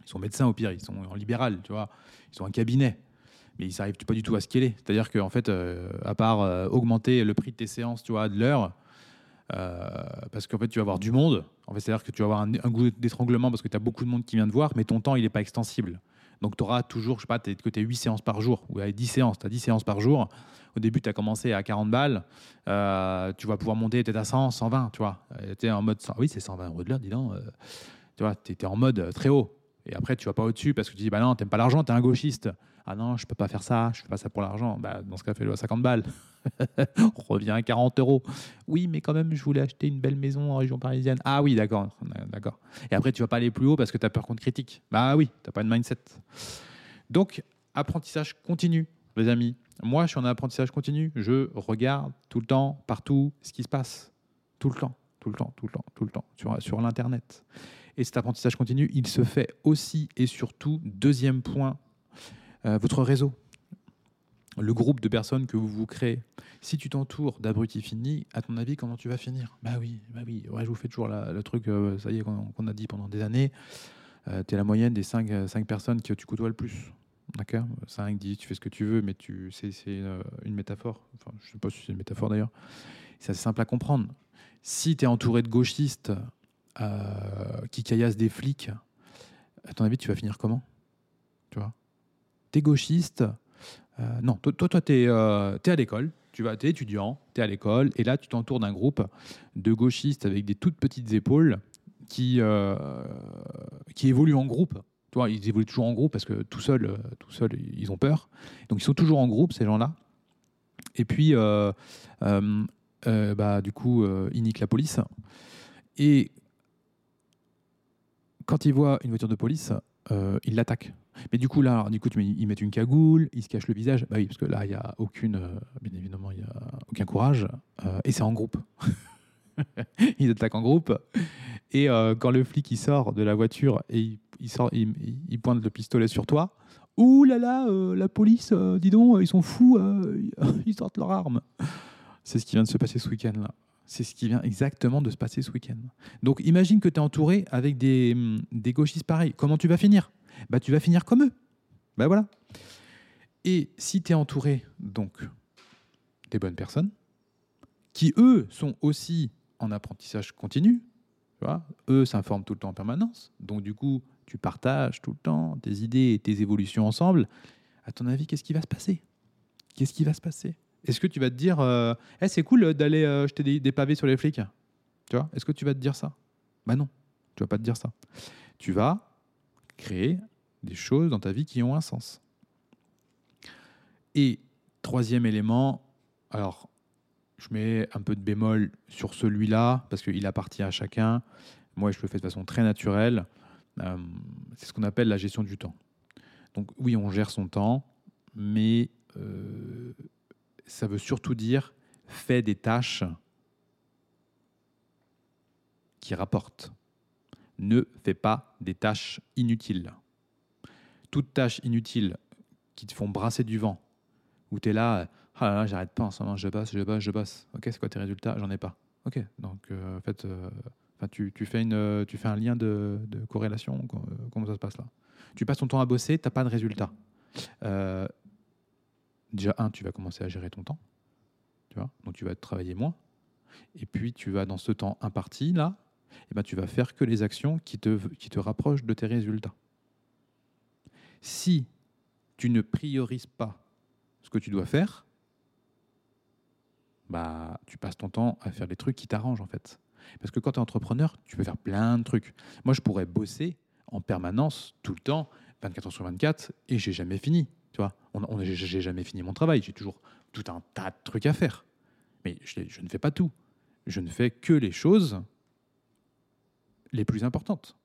Ils sont médecins au pire, ils sont en libéral, tu vois. Ils sont un cabinet. Mais ils n'arrivent pas du tout à scaler. C'est-à-dire qu'en fait, euh, à part euh, augmenter le prix de tes séances, tu vois, de l'heure, parce qu'en fait, tu vas avoir du monde. En fait, c'est-à-dire que tu vas avoir un, goût d'étranglement parce que tu as beaucoup de monde qui vient te voir, mais ton temps, il n'est pas extensible. Donc, tu auras toujours, je sais pas, que tu as 8 séances par jour ou 10 séances, tu as 10 séances par jour. Au début, tu as commencé à 40 balles. Euh, tu vas pouvoir monter peut-être à 100, 120, tu vois. Tu es en mode, oui, c'est 120 euros de l'heure, dis donc. Euh, tu vois, tu es en mode très haut. Et après, tu vas pas au-dessus parce que tu dis, bah non, t'aimes pas l'argent, tu es un gauchiste. Ah non, je peux pas faire ça, je fais pas ça pour l'argent. Bah, dans ce cas, fais-le à 50 balles. On revient à 40 euros. Oui, mais quand même, je voulais acheter une belle maison en région parisienne. Ah oui, d'accord, d'accord. Et après, tu vas pas aller plus haut parce que tu as peur qu'on te critique. Bah oui, tu pas de mindset. Donc, apprentissage continu, les amis. Moi, je suis en apprentissage continu. Je regarde tout le temps, partout, ce qui se passe. Tout le temps, tout le temps, tout le temps, tout le temps, sur, sur l'Internet. Et cet apprentissage continu, il se fait aussi et surtout, deuxième point, euh, votre réseau. Le groupe de personnes que vous vous créez. Si tu t'entoures d'abrutis finis, à ton avis, comment tu vas finir? Bah oui, bah oui. Ouais, je vous fais toujours le truc, euh, ça y est, qu'on a dit pendant des années. Euh, tu es la moyenne des 5, personnes que tu côtoies le plus. D'accord? 5, 10, tu fais ce que tu veux, mais tu, c'est, euh, une métaphore. Enfin, je ne sais pas si c'est une métaphore d'ailleurs. C'est simple à comprendre. Si tu es entouré de gauchistes qui caillassent des flics, à ton avis, tu vas finir comment? Tu vois? T'es gauchiste. Euh, non, toi, toi, tu es, à l'école. Tu vas, es étudiant, tu es à l'école, et là, tu t'entoures d'un groupe de gauchistes avec des toutes petites épaules qui, qui évoluent en groupe ils évoluent toujours en groupe parce que tout seul, euh, tout seul, ils ont peur. Donc ils sont toujours en groupe ces gens-là. Et puis, euh, euh, bah, du coup, ils niquent la police. Et quand ils voient une voiture de police, euh, ils l'attaquent. Mais du coup, là, du coup, ils mettent une cagoule, ils se cachent le visage. Bah oui, parce que là, il n'y a aucune, euh, bien évidemment, il a aucun courage. euh, et c'est en groupe. ils attaquent en groupe. Et quand le flic il sort de la voiture et il, il sort, il, il- il pointe le pistolet sur toi, ouh là là, la police, dis donc, ils sont fous, ils sortent leurs armes. C'est ce qui vient de se passer ce week-end là. C'est ce qui vient exactement de se passer ce week-end. Donc imagine que tu es entouré avec des, hum, des gauchistes pareils. Comment tu vas finir? Bah, Tu vas finir comme eux. Bah voilà. Et si tu es entouré donc des bonnes personnes, qui eux sont aussi en apprentissage continu, eux s'informent tout le temps en permanence, donc du coup tu partages tout le temps tes idées et tes évolutions ensemble, à ton avis, qu'est-ce qui va se passer? Qu'est-ce qui va se passer? Est-ce que tu vas te dire, euh, Eh, c'est cool d'aller euh, jeter des, pavés sur les flics? Tu vois Est-ce que tu vas te dire ça? Bah non, tu vas pas te dire ça. Tu vas créer des choses dans ta vie qui ont un sens. Et troisième élément, alors je mets un peu de bémol sur celui-là parce qu'il appartient à chacun. Moi, je le fais de façon très naturelle. Euh, c'est ce qu'on appelle la gestion du temps. Donc oui, on gère son temps, mais euh, ça veut surtout dire fais des tâches qui rapportent. Ne fais pas des tâches inutiles. Toutes tâches inutiles qui te font brasser du vent, où tu es là, ah j'arrête pas en ce moment, je bosse, je bosse, je bosse. Ok, c'est quoi tes résultats? J'en ai pas. Ok, donc euh, en fait, euh, tu, tu, fais une, euh, tu fais un lien de, de corrélation, co- comment ça se passe là? Tu passes ton temps à bosser, tu n'as pas de résultat. Euh, déjà, un, tu vas commencer à gérer ton temps, tu vois, donc tu vas travailler moins. Et puis, tu vas, dans ce temps imparti, là, eh ben, tu vas faire que les actions qui te, rapprochent de tes résultats. Si tu ne priorises pas ce que tu dois faire, bah, tu passes ton temps à faire des trucs qui t'arrangent en fait. Parce que quand tu es entrepreneur, tu peux faire plein de trucs. Moi, je pourrais bosser en permanence, tout le temps, 24 heures sur 24, et j'ai jamais fini. Tu vois, on, j'ai jamais fini mon travail. J'ai toujours tout un tas de trucs à faire. Mais je, ne fais pas tout. Je ne fais que les choses les plus importantes.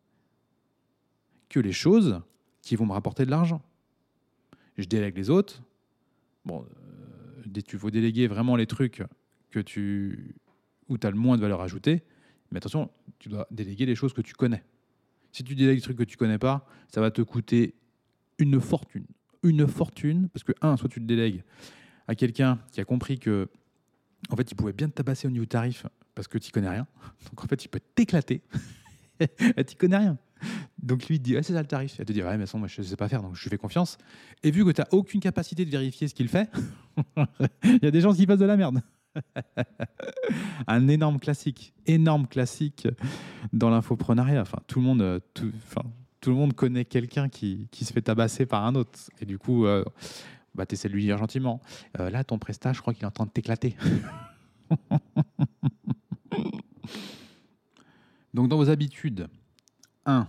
Que les choses qui vont me rapporter de l'argent. Je délègue les autres. Bon, euh, tu faut déléguer vraiment les trucs que tu, où tu as le moins de valeur ajoutée. Mais attention, tu dois déléguer les choses que tu connais. Si tu délègues des trucs que tu connais pas, ça va te coûter une fortune. Une fortune, parce que, un, soit tu le délègues à quelqu'un qui a compris que, en fait, il pouvait bien te tabasser au niveau tarif parce que tu connais rien. Donc, en fait, il peut t'éclater. Tu connais rien. Donc, lui, il dit, c'est ça le tarif. Elle te dit, ouais, mais sans, moi, je sais pas faire, donc je fais confiance. Et vu que tu n'as aucune capacité de vérifier ce qu'il fait, il y a des gens qui fassent de la merde. un énorme classique, énorme classique dans l'infoprenariat. Enfin, tout le monde, euh, tout le monde connaît quelqu'un qui, qui se fait tabasser par un autre. Et du coup, euh, bah, tu essaies de lui dire gentiment. Euh, là, ton prestat, je crois qu'il est en train de t'éclater. Donc, dans vos habitudes, 1.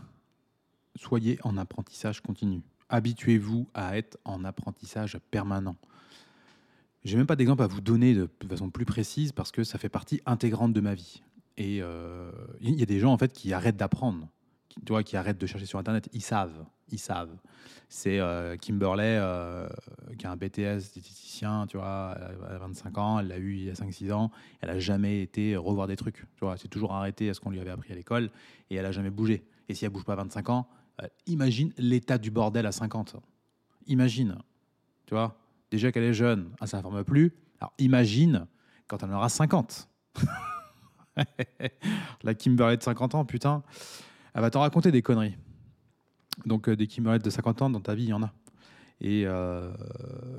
Soyez en apprentissage continu. Habituez-vous à être en apprentissage permanent. J'ai même pas d'exemple à vous donner de façon plus précise parce que ça fait partie intégrante de ma vie. Et euh, il y a des gens en fait qui arrêtent d'apprendre, qui, tu vois, qui arrêtent de chercher sur internet. Ils savent, ils savent. C'est euh, Kimberley euh, qui a un BTS diététicien, tu vois, elle a 25 ans, elle l'a eu il y a 5-6 ans, elle a jamais été revoir des trucs, tu vois, c'est toujours arrêté à ce qu'on lui avait appris à l'école et elle a jamais bougé. Et si elle bouge pas à 25 ans, euh, imagine l'état du bordel à 50. Imagine, tu vois, déjà qu'elle est jeune, elle ne s'informe plus. Alors imagine quand elle en aura 50. La Kimberley de 50 ans, putain, elle va t'en raconter des conneries. Donc euh, des Kimberley de 50 ans, dans ta vie, il y en a. Et euh,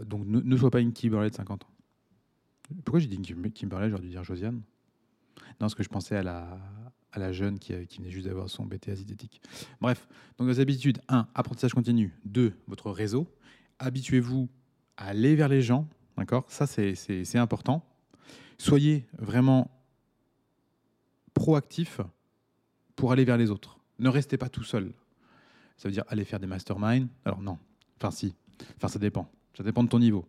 donc ne, sois pas une Kimberley de 50 ans. Pourquoi j'ai dit une Kim- Kimberley J'aurais dû dire Josiane? Non, parce que je pensais à la, jeune qui, qui venait juste d'avoir son BTS diététique. Bref, donc vos habitudes 1. Apprentissage continu. 2. Votre réseau. Habituez-vous à aller vers les gens. D'accord? Ça, c'est important. Soyez vraiment proactif pour aller vers les autres. Ne restez pas tout seul. Ça veut dire aller faire des masterminds. Alors non, enfin si, enfin ça dépend. Ça dépend de ton niveau.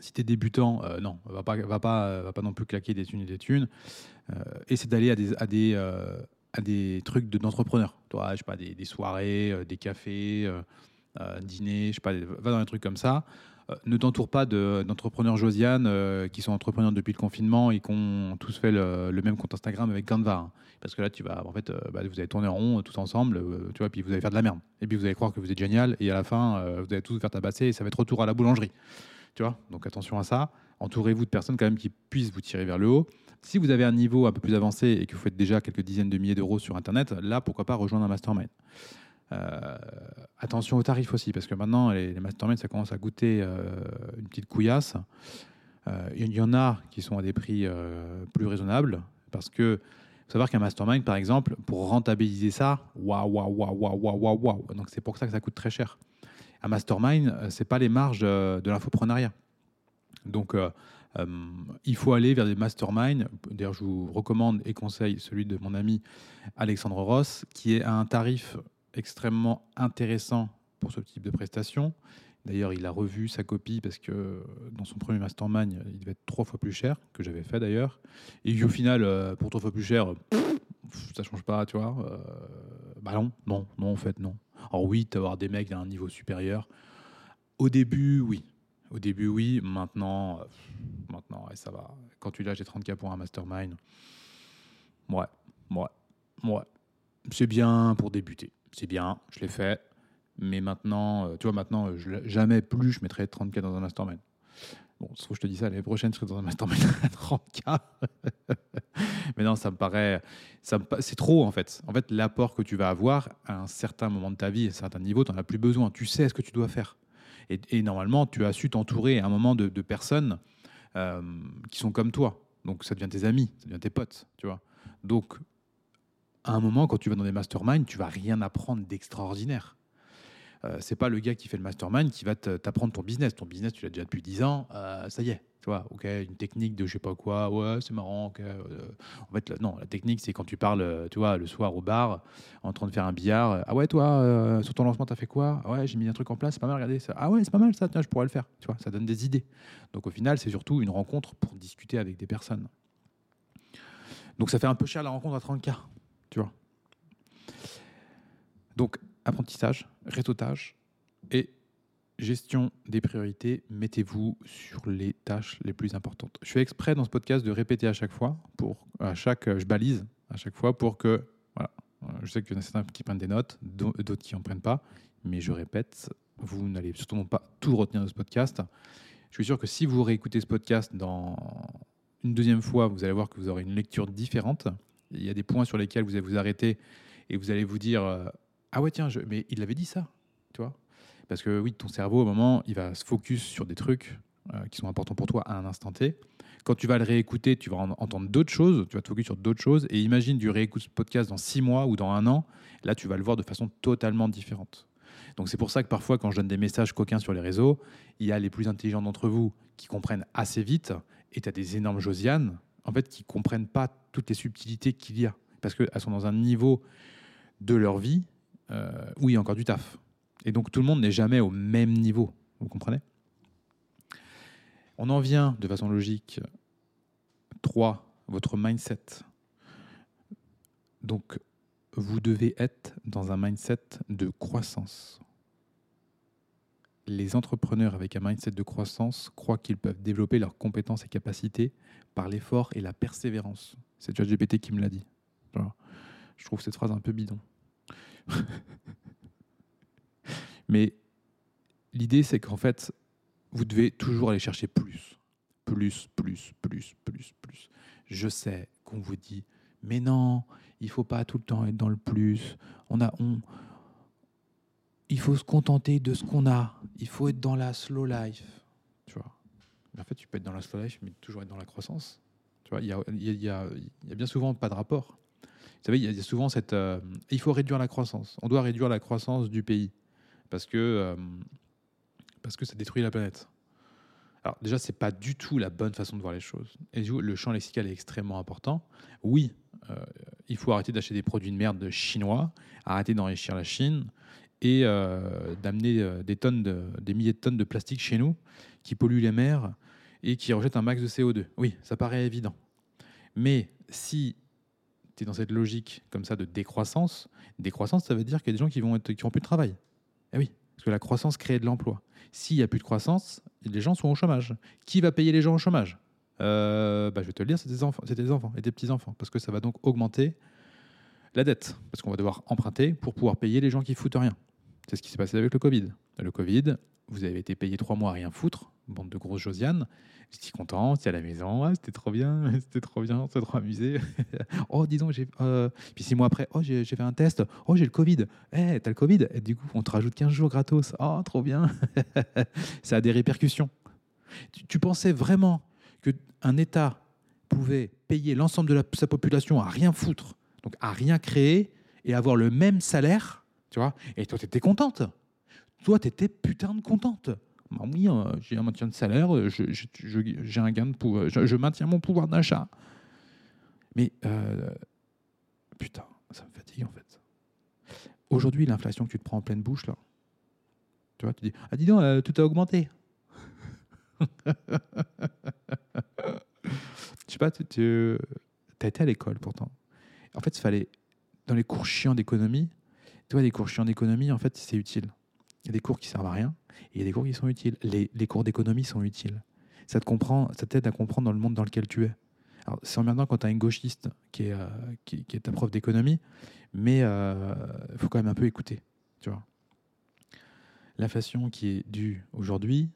Si tu es débutant, euh, non, va pas, va, pas, va pas non plus claquer des thunes et des thunes. Euh, d'aller à des, à, des, euh, à des trucs de- d'entrepreneurs. Toi, je sais pas, des, soirées, euh, des cafés, euh, euh, dîner, je sais pas, va dans des trucs comme ça. Ne t'entoure pas de- d'entrepreneurs Josiane euh, qui sont entrepreneurs depuis le confinement et qui ont tous fait le, même compte Instagram avec Canva. hein. Parce que là, tu vas, en fait, euh, bah, vous allez tourner en rond euh, tous ensemble, tu vois, puis vous allez faire de la merde. Et puis vous allez croire que vous êtes génial, et à la fin, vous allez tous vous faire tabasser, et ça va être retour à la boulangerie. Tu vois Donc attention à ça. Entourez-vous de personnes quand même qui puissent vous tirer vers le haut. Si vous avez un niveau un peu plus avancé et que vous faites déjà quelques dizaines de milliers d'euros sur Internet, là, pourquoi pas rejoindre un mastermind. Euh, attention aux tarifs aussi, parce que maintenant, les, les masterminds, ça commence à goûter euh, une petite couillasse. Euh, Il y en a qui sont à des prix euh, plus raisonnables, parce que faut savoir qu'un mastermind, par exemple, pour rentabiliser ça, waouh, waouh, waouh, waouh, waouh, waouh. Donc c'est pour ça que ça coûte très cher. Un mastermind, c'est pas les marges de, de l'infoprenariat. Donc euh, euh, il faut aller vers des masterminds. D'ailleurs, je vous recommande et conseille celui de mon ami Alexandre Ross, qui est à un tarif extrêmement intéressant pour ce type de prestation. D'ailleurs, il a revu sa copie parce que dans son premier mastermind, il devait être trois fois plus cher, que j'avais fait d'ailleurs. Et au final, euh, pour trois fois plus cher, ça change pas, tu vois. Euh, bah non, non, non, en fait, non. Alors oui, d'avoir des mecs d'un niveau supérieur. Au début, oui. Au début, oui. Maintenant, maintenant, ouais, ça va. Quand tu lâches les 30K pour un mastermind, ouais, ouais, ouais. C'est bien pour débuter. C'est bien, je l'ai fait. Mais maintenant, euh, tu vois, maintenant, euh, jamais plus je mettrai 30K dans un mastermind. Bon, sauf que je te dis ça, l'année prochaine, je serai dans un mastermind à 30K. mais non, ça me paraît. ça me C'est trop, en fait. En fait, l'apport que tu vas avoir à un certain moment de ta vie, à un certain niveau, tu n'en as plus besoin. Tu sais ce que tu dois faire. Et, normalement, tu as su t'entourer à un moment de, de personnes euh, qui sont comme toi. Donc, ça devient tes amis, ça devient tes potes, tu vois. Donc, à un moment, quand tu vas dans des masterminds, tu vas rien apprendre d'extraordinaire. Euh, c'est pas le gars qui fait le mastermind qui va t'apprendre ton business. Ton business, tu l'as déjà depuis 10 ans, euh, ça y est. Tu vois, ok, une technique de je sais pas quoi, ouais, c'est marrant. ok, euh, en fait, non, la technique, c'est quand tu parles, euh, tu vois, le soir au bar, en train de faire un billard. Ah ouais, toi, sur ton lancement, t'as fait quoi? Ah Ouais, j'ai mis un truc en place, c'est pas mal, regardez ça. Ah ouais, c'est pas mal ça, tiens, je pourrais le faire. Tu vois, ça donne des idées. Donc au final, c'est surtout une rencontre pour discuter avec des personnes. Donc ça fait un peu cher la rencontre à 30K, tu vois. Donc apprentissage, réseautage et gestion des priorités. Mettez-vous sur les tâches les plus importantes. Je fais exprès dans ce podcast de répéter à chaque fois, pour à chaque, je balise à chaque fois pour que, voilà, Euh, je sais qu'il y en a certains qui prennent des notes, d'au- d'autres qui en prennent pas, mais je répète, vous n'allez surtout pas tout retenir de ce podcast. Je suis sûr que si vous réécoutez ce podcast dans une deuxième fois, vous allez voir que vous aurez une lecture différente. Il y a des points sur lesquels vous allez vous arrêter et vous allez vous dire euh, ah ouais tiens je- mais il avait dit ça tu vois. Parce que oui ton cerveau au moment il va se focus sur des trucs euh, qui sont importants pour toi à un instant T. Quand tu vas le réécouter tu vas en- entendre d'autres choses tu vas te focus sur d'autres choses. Et imagine du réécoute ce podcast dans six mois ou dans un an là tu vas le voir de façon totalement différente. Donc c'est pour ça que parfois quand je donne des messages coquins sur les réseaux il y a les plus intelligents d'entre vous qui comprennent assez vite et tu as des énormes Josiane en fait qui comprennent pas toutes les subtilités qu'il y a parce qu'elles sont dans un niveau de leur vie euh, où il y a encore du taf. Et donc tout le monde n'est jamais au même niveau. Vous comprenez? On en vient de façon logique. 3. Votre mindset. Donc vous devez être dans un mindset de croissance. Les entrepreneurs avec un mindset de croissance croient qu'ils peuvent développer leurs compétences et capacités par l'effort et la persévérance. C'est ChatGPT qui me l'a dit. Je trouve cette phrase un peu bidon. Mais l'idée, c'est qu'en fait, vous devez toujours aller chercher plus. Plus, plus, plus, plus, plus. Je sais qu'on vous dit, mais non, il faut pas tout le temps être dans le plus. On a, on, il faut se contenter de ce qu'on a. Il faut être dans la slow life. Tu vois. En fait, tu peux être dans la slow life, mais toujours être dans la croissance. Tu vois, il y a, bien souvent pas de rapport. Vous savez, il y a- souvent cette. euh, il faut réduire la croissance. On doit réduire la croissance du pays parce que euh, parce que ça détruit la planète. Alors déjà, c'est pas du tout la bonne façon de voir les choses. Et le champ lexical est extrêmement important. Oui, euh, il faut arrêter d'acheter des produits de merde chinois, arrêter d'enrichir la Chine et euh, d'amener euh, des tonnes, de, des milliers de tonnes de plastique chez nous qui polluent les mers et qui rejettent un max de CO2. Oui, ça paraît évident. Mais si tu es dans cette logique comme ça de décroissance, décroissance, ça veut dire qu'il y a des gens qui vont être, qui n'ont plus de travail. Eh oui, parce que la croissance crée de l'emploi. S'il n'y a plus de croissance, les gens sont au chômage. Qui va payer les gens au chômage? Euh, bah, Je vais te le dire, c'est tes enfants, c'est tes enfants et tes petits-enfants, parce que ça va donc augmenter la dette, parce qu'on va devoir emprunter pour pouvoir payer les gens qui foutent rien. C'est ce qui s'est passé avec le Covid. Le Covid, vous avez été payé trois mois à rien foutre, bande de grosses Josiane. J'étais content, c'était à la maison, ah, c'était trop bien, c'était trop bien, c'était trop amusé. oh, dis donc, j'ai. Euh, puis six mois après, oh, j'ai fait un test, oh, j'ai le Covid. Eh, t'as le Covid Et du coup, on te rajoute 15 jours gratos. Oh, trop bien. Ça a des répercussions. Tu, pensais vraiment qu'un État pouvait payer l'ensemble de sa population à rien foutre, donc à rien créer, et avoir le même salaire, tu vois Et toi, t'étais contente. Toi, t'étais putain de contente. Bah oui, euh, j'ai un maintien de salaire, euh, j'ai un gain de pouvoir, je, maintiens mon pouvoir d'achat. Mais euh, putain, ça me fatigue en fait. Aujourd'hui, l'inflation que tu te prends en pleine bouche, là, tu vois, tu dis Ah, dis donc, tout a augmenté. Je sais pas, tu, tu as été à l'école pourtant. En fait, il fallait, dans les cours chiants d'économie, tu vois, les cours chiants d'économie, en fait, c'est utile. Il y a des cours qui servent à rien et il y a des cours qui sont utiles. Les, cours d'économie sont utiles. Ça te comprend, ça t'aide à comprendre dans le monde dans lequel tu es. Alors, c'est emmerdant quand tu as une gauchiste qui est, euh, ta prof d'économie, mais il euh, faut quand même un peu écouter. Tu vois. L'inflation qui est due aujourd'hui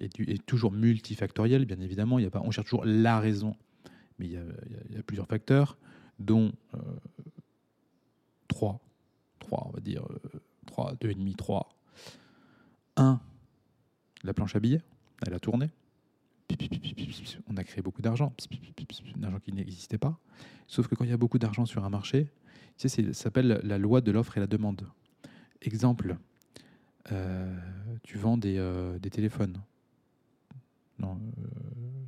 est, toujours multifactorielle, bien évidemment. Il y a pas, on cherche toujours la raison, mais il y a plusieurs facteurs, dont euh, trois, trois, on va dire, euh, trois, deux et demi, trois. Un, la planche à billets, elle a tourné. On a créé beaucoup d'argent, d'argent qui n'existait pas. Sauf que quand il y a beaucoup d'argent sur un marché, ça s'appelle la loi de l'offre et la demande. Exemple, euh, tu vends des, euh, téléphones. Non, euh,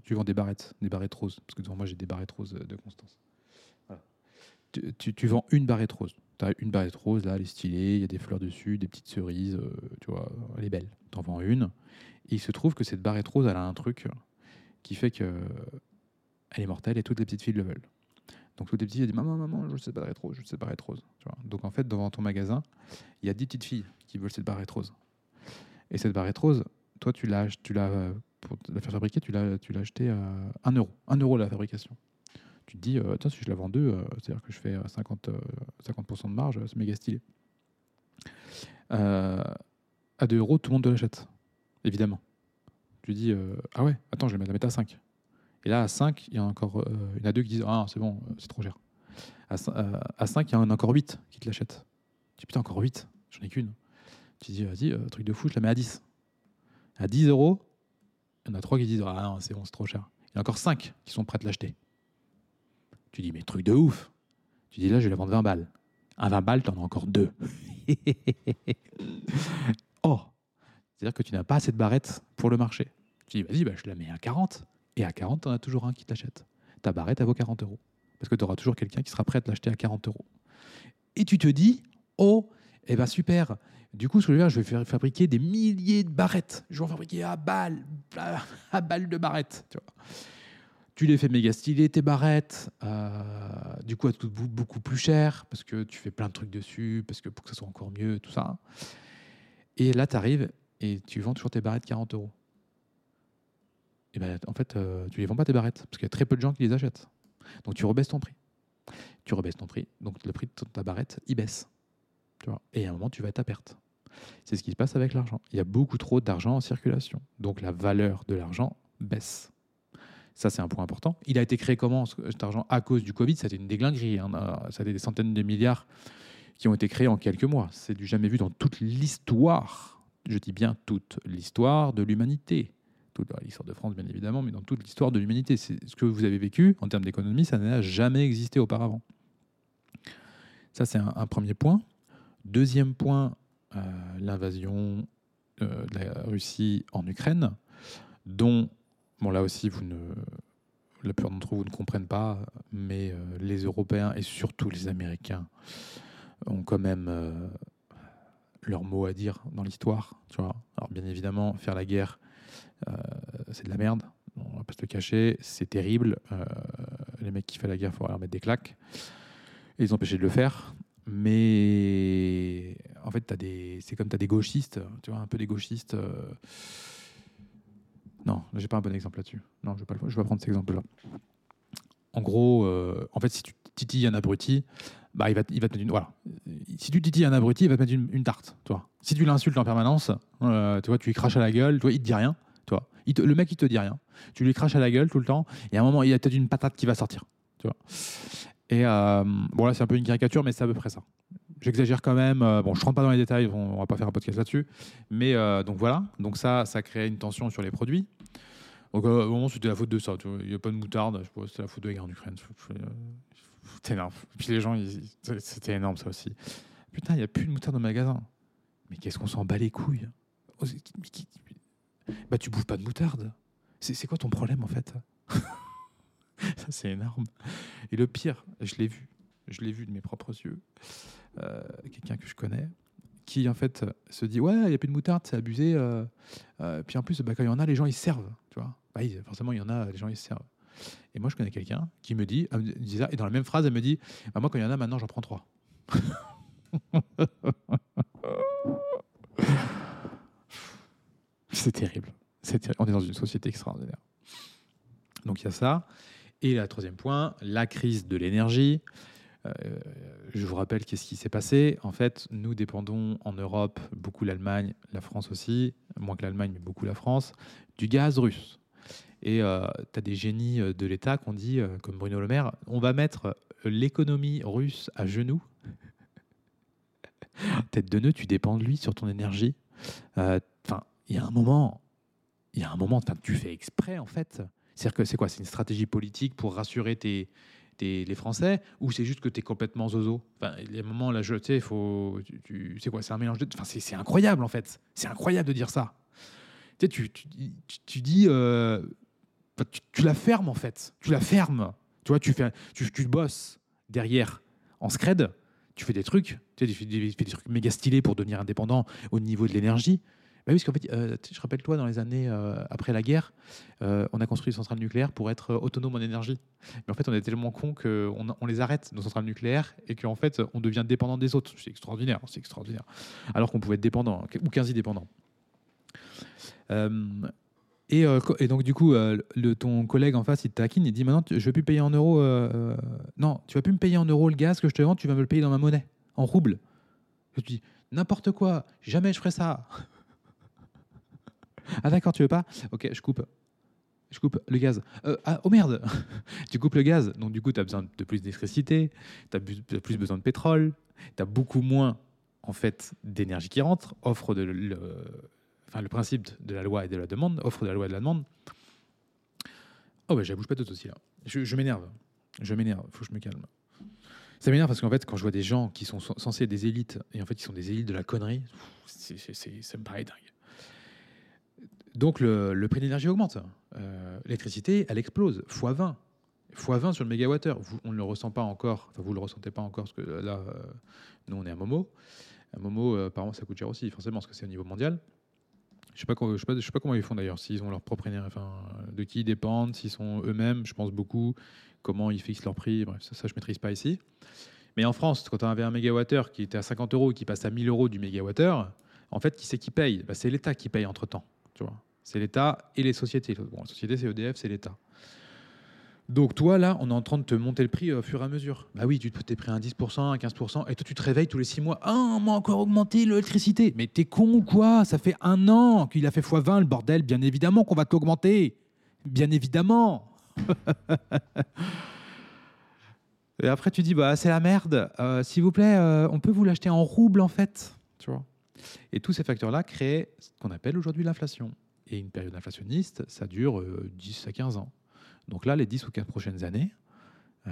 tu vends des barrettes, des barrettes roses. Parce que devant moi, j'ai des barrettes roses de Constance. Tu, vends une barrette rose. Tu as une barrette rose, là, elle est stylée, il y a des fleurs dessus, des petites cerises, euh, tu vois, elle est belle. Tu en vends une. Et il se trouve que cette barrette rose, elle a un truc qui fait que elle est mortelle et toutes les petites filles le veulent. Donc toutes les petites filles disent Maman, maman, je veux cette barrette rose, je veux cette barrette rose. Tu vois Donc en fait, devant ton magasin, il y a 10 petites filles qui veulent cette barrette rose. Et cette barrette rose, toi, tu l'as, tu l'as pour la faire fabriquer, tu l'as, tu l'as acheté à 1 euro. 1 euro la fabrication. Tu te dis, euh, si je la vends deux, euh, c'est-à-dire que je fais 50, euh, 50 de marge, c'est méga stylé. À 2 euros, tout le monde te l'achète, évidemment. Tu dis, ah ouais, attends, je vais la mettre à 5. Et là, à 5, il y en a encore il y a deux qui disent, ah c'est bon, c'est trop cher. À, à 5, il y en a encore 8 qui te l'achètent. Tu dis, putain, encore 8, j'en ai qu'une. Tu dis, vas-y, truc de fou, je la mets à 10. À 10 euros, il y en a 3 qui disent, ah non, c'est bon, c'est trop cher. Il y en a encore 5 qui sont prêts à l'acheter. Tu dis, mais truc de ouf. Tu dis, là, je vais la vendre 20 balles. À 20 balles, tu en as encore deux. oh C'est-à-dire que tu n'as pas assez de barrettes pour le marché. Tu dis, vas-y, bah, je la mets à 40. Et à 40, tu en as toujours un qui t'achète. Ta barrette, elle vaut 40 euros. Parce que tu auras toujours quelqu'un qui sera prêt à te l'acheter à 40 euros. Et tu te dis, oh, eh ben super. Du coup, ce que je vais faire, je vais fabriquer des milliers de barrettes. Je vais en fabriquer à balles, à balles de barrettes. Tu les fais méga stylés, tes barrettes. Euh, du coup, elles te coûtent beaucoup plus cher parce que tu fais plein de trucs dessus, parce que pour que ça soit encore mieux, tout ça. Et là, tu arrives et tu vends toujours tes barrettes 40 euros. Et ben, en fait, euh, tu les vends pas tes barrettes parce qu'il y a très peu de gens qui les achètent. Donc, tu rebaisses ton prix. Tu rebaisses ton prix. Donc, le prix de ta barrette, il baisse. Et à un moment, tu vas être à perte. C'est ce qui se passe avec l'argent. Il y a beaucoup trop d'argent en circulation. Donc, la valeur de l'argent baisse. Ça, c'est un point important. Il a été créé comment cet argent? À cause du Covid, été une déglinguerie. Hein. A été des centaines de milliards qui ont été créés en quelques mois. C'est du jamais vu dans toute l'histoire, je dis bien toute l'histoire de l'humanité. Toute l'histoire de France, bien évidemment, mais dans toute l'histoire de l'humanité. C'est ce que vous avez vécu en termes d'économie, ça n'a jamais existé auparavant. Ça, c'est un, un, premier point. Deuxième point, euh, l'invasion euh, de la Russie en Ukraine, dont Bon, là aussi, vous ne, la plupart d'entre vous ne comprennent pas, mais euh, les Européens et surtout les Américains ont quand même euh, leur mot à dire dans l'histoire. Alors, bien évidemment, faire la guerre, euh, c'est de la merde. On va pas se le cacher, c'est terrible. les mecs qui font la guerre, il faut leur mettre des claques. et les empêcher de le faire. Mais en fait, c'est comme tu des gauchistes, tu vois, un peu des gauchistes. Non, j'ai pas un bon exemple là-dessus. Non, je vais pas, pas prendre cet exemple-là. En gros, euh, en fait, si tu titilles un abruti, bah, il va, il va te mettre une. Voilà. Si tu titilles un abruti, il va te mettre une, tarte. Tu vois. Si tu l'insultes en permanence, euh, tu vois, tu lui craches à la gueule, tu vois, il te dit rien. Te- le mec, il te dit rien. Tu lui craches à la gueule tout le temps, et à un moment, il y a peut-être une patate qui va sortir. Tu vois. Et euh, bon, là, c'est un peu une caricature, mais c'est à peu près ça. J'exagère quand même. euh, bon, je rentre pas dans les détails, on, on va pas faire un podcast là-dessus. Mais euh, donc voilà. Donc ça, ça crée une tension sur les produits. Donc euh, au moment, c'était la faute de ça. Il n'y a pas de moutarde. C'était la faute de la guerre en Ukraine. C'était énorme. Puis les gens, c'était énorme ça aussi. Putain, il n'y a plus de moutarde au magasin. Mais qu'est-ce qu'on s'en bat les couilles? Oh, Bah, tu bouffes pas de moutarde. C'est quoi ton problème en fait? Ça, c'est énorme. Et le pire, je l'ai vu. Je l'ai vu de mes propres yeux. Euh, Quelqu'un que je connais qui en fait se dit ouais il n'y a plus de moutarde c'est abusé euh, euh, puis en plus bah, quand il y en a les gens ils se servent tu vois. Bah, forcément il y en a les gens ils se servent. Et moi je connais quelqu'un qui me dit, me et dans la même phrase elle me dit bah, moi quand il y en a maintenant j'en prends trois. C'est terrible. C'est on est dans une société extraordinaire. Donc il y a ça. Et la troisième point la crise de l'énergie je vous rappelle qu'est-ce qui s'est passé. En fait, nous dépendons en Europe, beaucoup l'Allemagne, la France aussi, moins que l'Allemagne, mais beaucoup la France, du gaz russe. Et tu as des génies euh, de l'État qui ont dit, euh, comme Bruno Le Maire, on va mettre euh, l'économie russe à genoux. Tête de nœud, tu dépends de lui sur ton énergie. Enfin, il y a un moment, il y a un moment, tu fais exprès en fait. C'est-à-dire que c'est quoi? C'est une stratégie politique pour rassurer tes, tes- les Français ou c'est juste que tu es complètement zozo? Enfin, les moments là, je sais, il faut. Tu, tu- c'est quoi? C'est un mélange de. Enfin, c'est, incroyable en fait. C'est incroyable de dire ça. Tu tu, tu, dis. euh, tu, la fermes en fait. Tu la fermes. Tu vois, tu fais, tu, tu bosses derrière en scred. Tu fais des trucs. Des, tu fais des trucs méga stylés pour devenir indépendant au niveau de l'énergie. Bah oui, parce qu'en fait, euh, je rappelle-toi, dans les années euh, après la guerre, euh, on a construit des centrales nucléaires pour être autonome en énergie. Mais en fait, on est tellement con qu'on on les arrête, nos centrales nucléaires, et qu'en fait, on devient dépendant des autres. C'est extraordinaire, c'est extraordinaire. Alors qu'on pouvait être dépendant, ou quasi dépendant. Et, donc, du coup, ton collègue en face, il taquine, il dit Maintenant, je vais plus payer en euros. non, tu vas plus me payer en euros le gaz que je te vends, tu vas me le payer dans ma monnaie, en rouble. Je dis N'importe quoi, jamais je ferai ça. Ah, d'accord, tu veux pas? Ok, je coupe. Je coupe le gaz. Euh, ah, oh merde Tu coupes le gaz, donc du coup, tu as besoin de plus d'électricité, tu as plus besoin de pétrole, tu as beaucoup moins en fait d'énergie qui rentre, offre de le, enfin, le principe de la loi et de la demande, offre de la loi et de la demande. Oh bah, j'abouche pas tout aussi là. Je, je m'énerve. Je m'énerve, faut que je me calme. Ça m'énerve parce qu'en fait, quand je vois des gens qui sont censés être des élites, et en fait, ils sont des élites de la connerie, ça me paraît dingue. Donc le, prix de l'énergie augmente. Euh, l'électricité, elle explose, x 20. x 20 sur le mégawattheure. On ne le ressent pas encore, enfin vous ne le ressentez pas encore, parce que là, euh, nous on est à Momo. À Momo, euh, apparemment ça coûte cher aussi, forcément, parce que c'est au niveau mondial. Je ne sais, pas comment- ils font d'ailleurs, s'ils ont leur propre énergie, enfin, de qui ils dépendent, s'ils sont eux-mêmes, je pense beaucoup, comment ils fixent leur prix, bref, ça, ça je ne maîtrise pas ici. Mais en France, quand on avait un mégawattheure qui était à 50 euros et qui passe à 1000 euros du mégawattheure, en fait, qui c'est qui paye? Bah, C'est l'État qui paye entre-temps. Tu vois c'est l'État et les sociétés. Bon, la société, c'est EDF, c'est l'État. Donc toi, là, on est en train de te monter le prix au fur et à mesure. Bah oui, tu t'es pris un 10%, un 15%, et toi, tu te réveilles tous les 6 mois. Ah, on m'a encore augmenté l'électricité. Mais t'es con ou quoi? Ça fait un an qu'il a fait x20, le bordel. Bien évidemment qu'on va t'augmenter. Bien évidemment. et après, tu dis, bah c'est la merde. Euh, S'il vous plaît, euh, on peut vous l'acheter en rouble, en fait. Tu vois et tous ces facteurs-là créent ce qu'on appelle aujourd'hui l'inflation. Et une période inflationniste, ça dure euh, 10 à 15 ans. Donc là, les 10 ou 15 prochaines années, euh,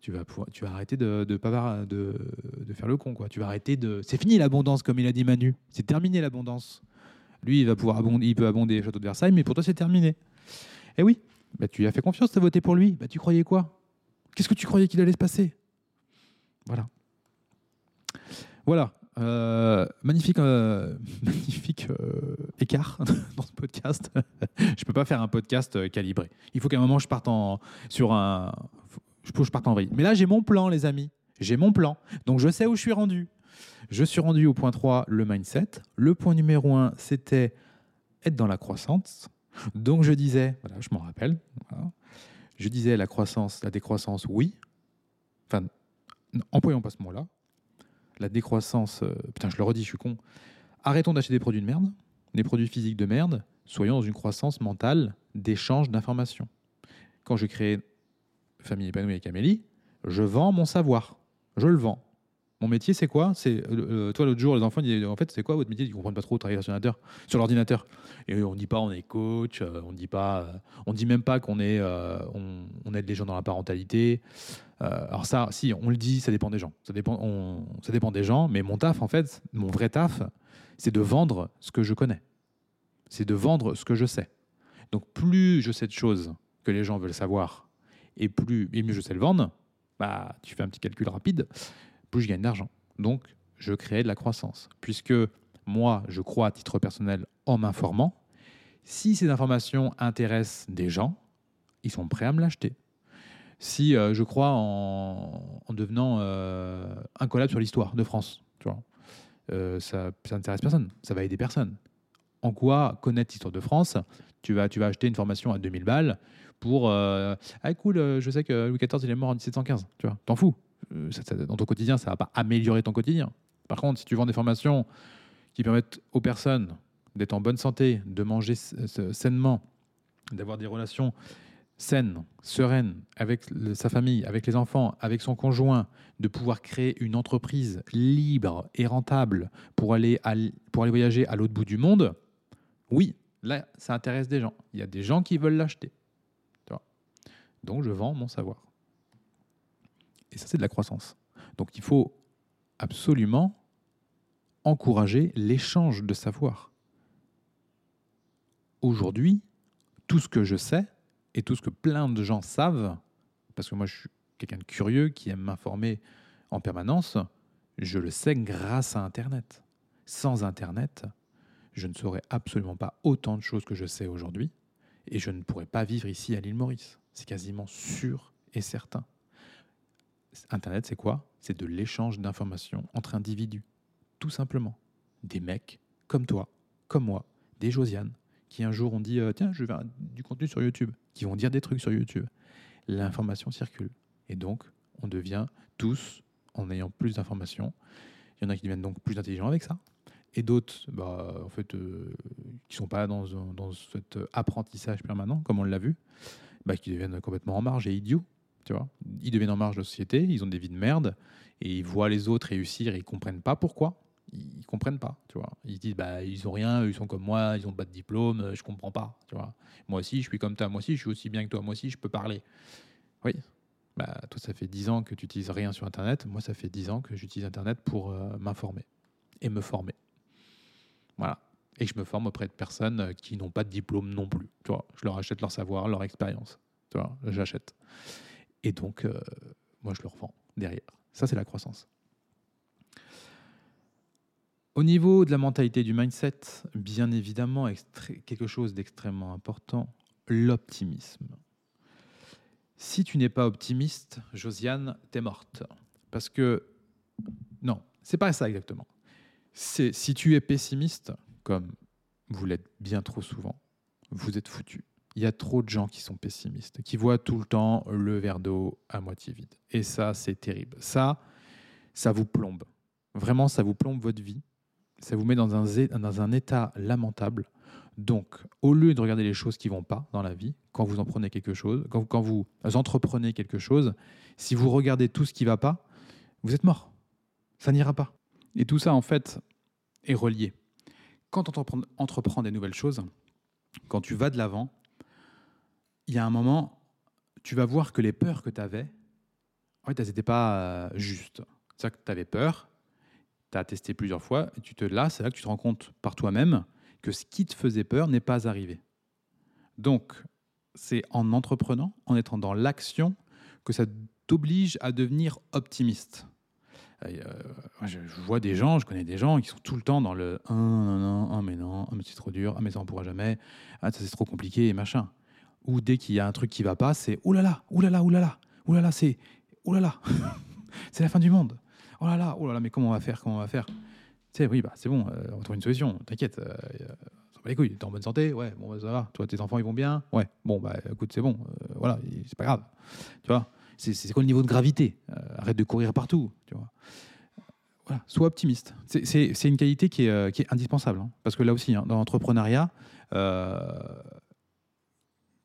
tu, vas arrêter de, faire le con. Tu vas arrêter de... C'est fini l'abondance, comme il a dit Manu. C'est terminé l'abondance. Lui, il va pouvoir abonder, il peut abonder château de Versailles, mais pour toi, c'est terminé. Et oui, bah, tu lui as fait confiance, tu as voté pour lui. Bah, tu croyais quoi? Qu'est-ce que tu croyais qu'il allait se passer? Voilà. Voilà. Euh, magnifique, euh, magnifique euh, écart dans ce podcast. je peux pas faire un podcast calibré. Il faut qu'à un moment je parte en, sur un. je je parte en vrille. Mais là, j'ai mon plan, les amis. J'ai mon plan. Donc, je sais où je suis rendu. Je suis rendu au point 3, le mindset. Le point numéro 1, c'était être dans la croissance. Donc, je disais, voilà, je m'en rappelle, je disais la croissance, la décroissance, oui. Enfin, employons pas ce mot-là. La décroissance, euh, putain, je le redis, je suis con. Arrêtons d'acheter des produits de merde, des produits physiques de merde. Soyons dans une croissance mentale d'échange d'informations. Quand j'ai créé Famille épanouie avec Amélie, je vends mon savoir. Je le vends. Mon métier, c'est quoi? C'est euh, toi l'autre jour, les enfants disent en fait, c'est quoi votre métier? Ils comprennent pas trop travailler sur l'ordinateur. Sur l'ordinateur. Et on dit pas on est coach, euh, on dit pas, euh, on dit même pas qu'on est, on, aide les gens dans la parentalité. Alors ça, si on le dit, ça dépend des gens. Ça dépend, ça dépend des gens. Mais mon taf, en fait, mon vrai taf, c'est de vendre ce que je connais. C'est de vendre ce que je sais. Donc plus je sais de choses que les gens veulent savoir, et plus et mieux je sais le vendre, bah tu fais un petit calcul rapide, plus je gagne d'argent. Donc je crée de la croissance, puisque moi je crois à titre personnel en m'informant. Si ces informations intéressent des gens, ils sont prêts à me l'acheter. Si euh, je crois en, en devenant euh, un collab sur l'histoire de France, euh, ça, n'intéresse personne, ça va aider personne. En quoi connaître l'histoire de France tu vas, tu vas acheter une formation à 2000 balles pour ah cool, je sais que Louis XIV il est mort en 1715, tu vois, t'en fous. Euh, ça- ça- dans ton quotidien, ça va pas améliorer ton quotidien. Par contre, si tu vends des formations qui permettent aux personnes d'être en bonne santé, de manger s- sainement, d'avoir des relations saines, sereines avec sa famille, avec les enfants, avec son conjoint, de pouvoir créer une entreprise libre et rentable pour aller, pour aller voyager à l'autre bout du monde, oui, là, ça intéresse des gens. Il y a des gens qui veulent l'acheter. Donc, je vends mon savoir. Et ça, c'est de la croissance. Donc, il faut absolument encourager l'échange de savoir. Aujourd'hui, tout ce que je sais et tout ce que plein de gens savent, parce que moi, je suis quelqu'un de curieux qui aime m'informer en permanence, je le sais grâce à Internet. Sans Internet, je ne saurais absolument pas autant de choses que je sais aujourd'hui et je ne pourrais pas vivre ici à l'île Maurice. C'est quasiment sûr et certain. Internet, c'est quoi? C'est de l'échange d'informations entre individus, tout simplement. Des mecs comme toi, comme moi, des Josiane, qui un jour ont dit euh, Tiens, je vais du contenu sur YouTube, qui vont dire des trucs sur YouTube. L'information circule. Et donc, on devient tous, en ayant plus d'informations, il y en a qui deviennent donc plus intelligents avec ça, et d'autres, bah, en fait, euh, qui sont pas dans cet apprentissage permanent, comme on l'a vu, bah, qui deviennent complètement en marge et idiots. Ils deviennent en marge de la société, ils ont des vies de merde, et ils voient les autres réussir, et ils comprennent pas pourquoi. Ils comprennent pas, tu vois. Ils se disent, bah, ils ont rien, ils sont comme moi, ils ont pas de diplôme, euh, je comprends pas, tu vois. Moi aussi, je suis comme toi, moi aussi, je suis aussi bien que toi, moi aussi, je peux parler. Oui. Bah, toi, ça fait 10 ans que tu utilises rien sur Internet. Moi, ça fait 10 ans que j'utilise Internet pour euh, m'informer et me former. Voilà. Et je me forme auprès de personnes euh, qui n'ont pas de diplôme non plus. Tu vois, je leur achète leur savoir, leur expérience. Tu vois, j'achète. Et donc, euh, moi, je le revends derrière. Ça, c'est la croissance. Au niveau de la mentalité du mindset, bien évidemment, quelque chose d'extrêmement important, l'optimisme. Si tu n'es pas optimiste, Josiane, t'es morte. Parce que, non, c'est pas ça exactement. Si tu es pessimiste, comme vous l'êtes bien trop souvent, vous êtes foutu. Il y a trop de gens qui sont pessimistes, qui voient tout le temps le verre d'eau à moitié vide. Et ça, c'est terrible. Ça, ça vous plombe. Vraiment, ça vous plombe votre vie. Ça vous met dans un, état lamentable. Donc, au lieu de regarder les choses qui vont pas dans la vie, quand vous en prenez quelque chose, quand, quand vous entreprenez quelque chose, si vous regardez tout ce qui va pas, vous êtes mort. Ça n'ira pas. Et tout ça, en fait, est relié. Quand on entreprend, entreprend des nouvelles choses, quand tu vas de l'avant, il y a un moment, tu vas voir que les peurs que tu avais, elles n'étaient pas euh, justes. C'est-à-dire que tu avais peur, tu as testé plusieurs fois, et tu te là, c'est là que tu te rends compte par toi-même que ce qui te faisait peur n'est pas arrivé. Donc, c'est en entreprenant, en étant dans l'action, que ça t'oblige à devenir optimiste. Euh, je, vois des gens, je connais des gens qui sont tout le temps dans le ah, non, non, ah, mais non, ah, mais c'est trop dur, ah, mais ça on pourra jamais, ça c'est trop compliqué et machin. Ou dès qu'il y a un truc qui va pas, c'est oh là là, oh là là, oh là là, c'est. Ouh là là, c'est la fin du monde. Oh là là, oh là là, mais comment on va faire Comment on va faire? Tu sais, oui, bah c'est bon, euh, on va trouver une solution. T'inquiète. Euh, ça. T'es en bonne santé Ouais, bon, bah, ça va. Toi, tes enfants, ils vont bien Ouais, bon, bah écoute, c'est bon. euh, voilà, c'est pas grave. Tu vois C'est quoi le niveau de gravité? Euh, Arrête de courir partout. Tu vois voilà, sois optimiste. C'est- une qualité qui est, euh, indispensable. hein. Parce que là aussi, hein, dans l'entrepreneuriat,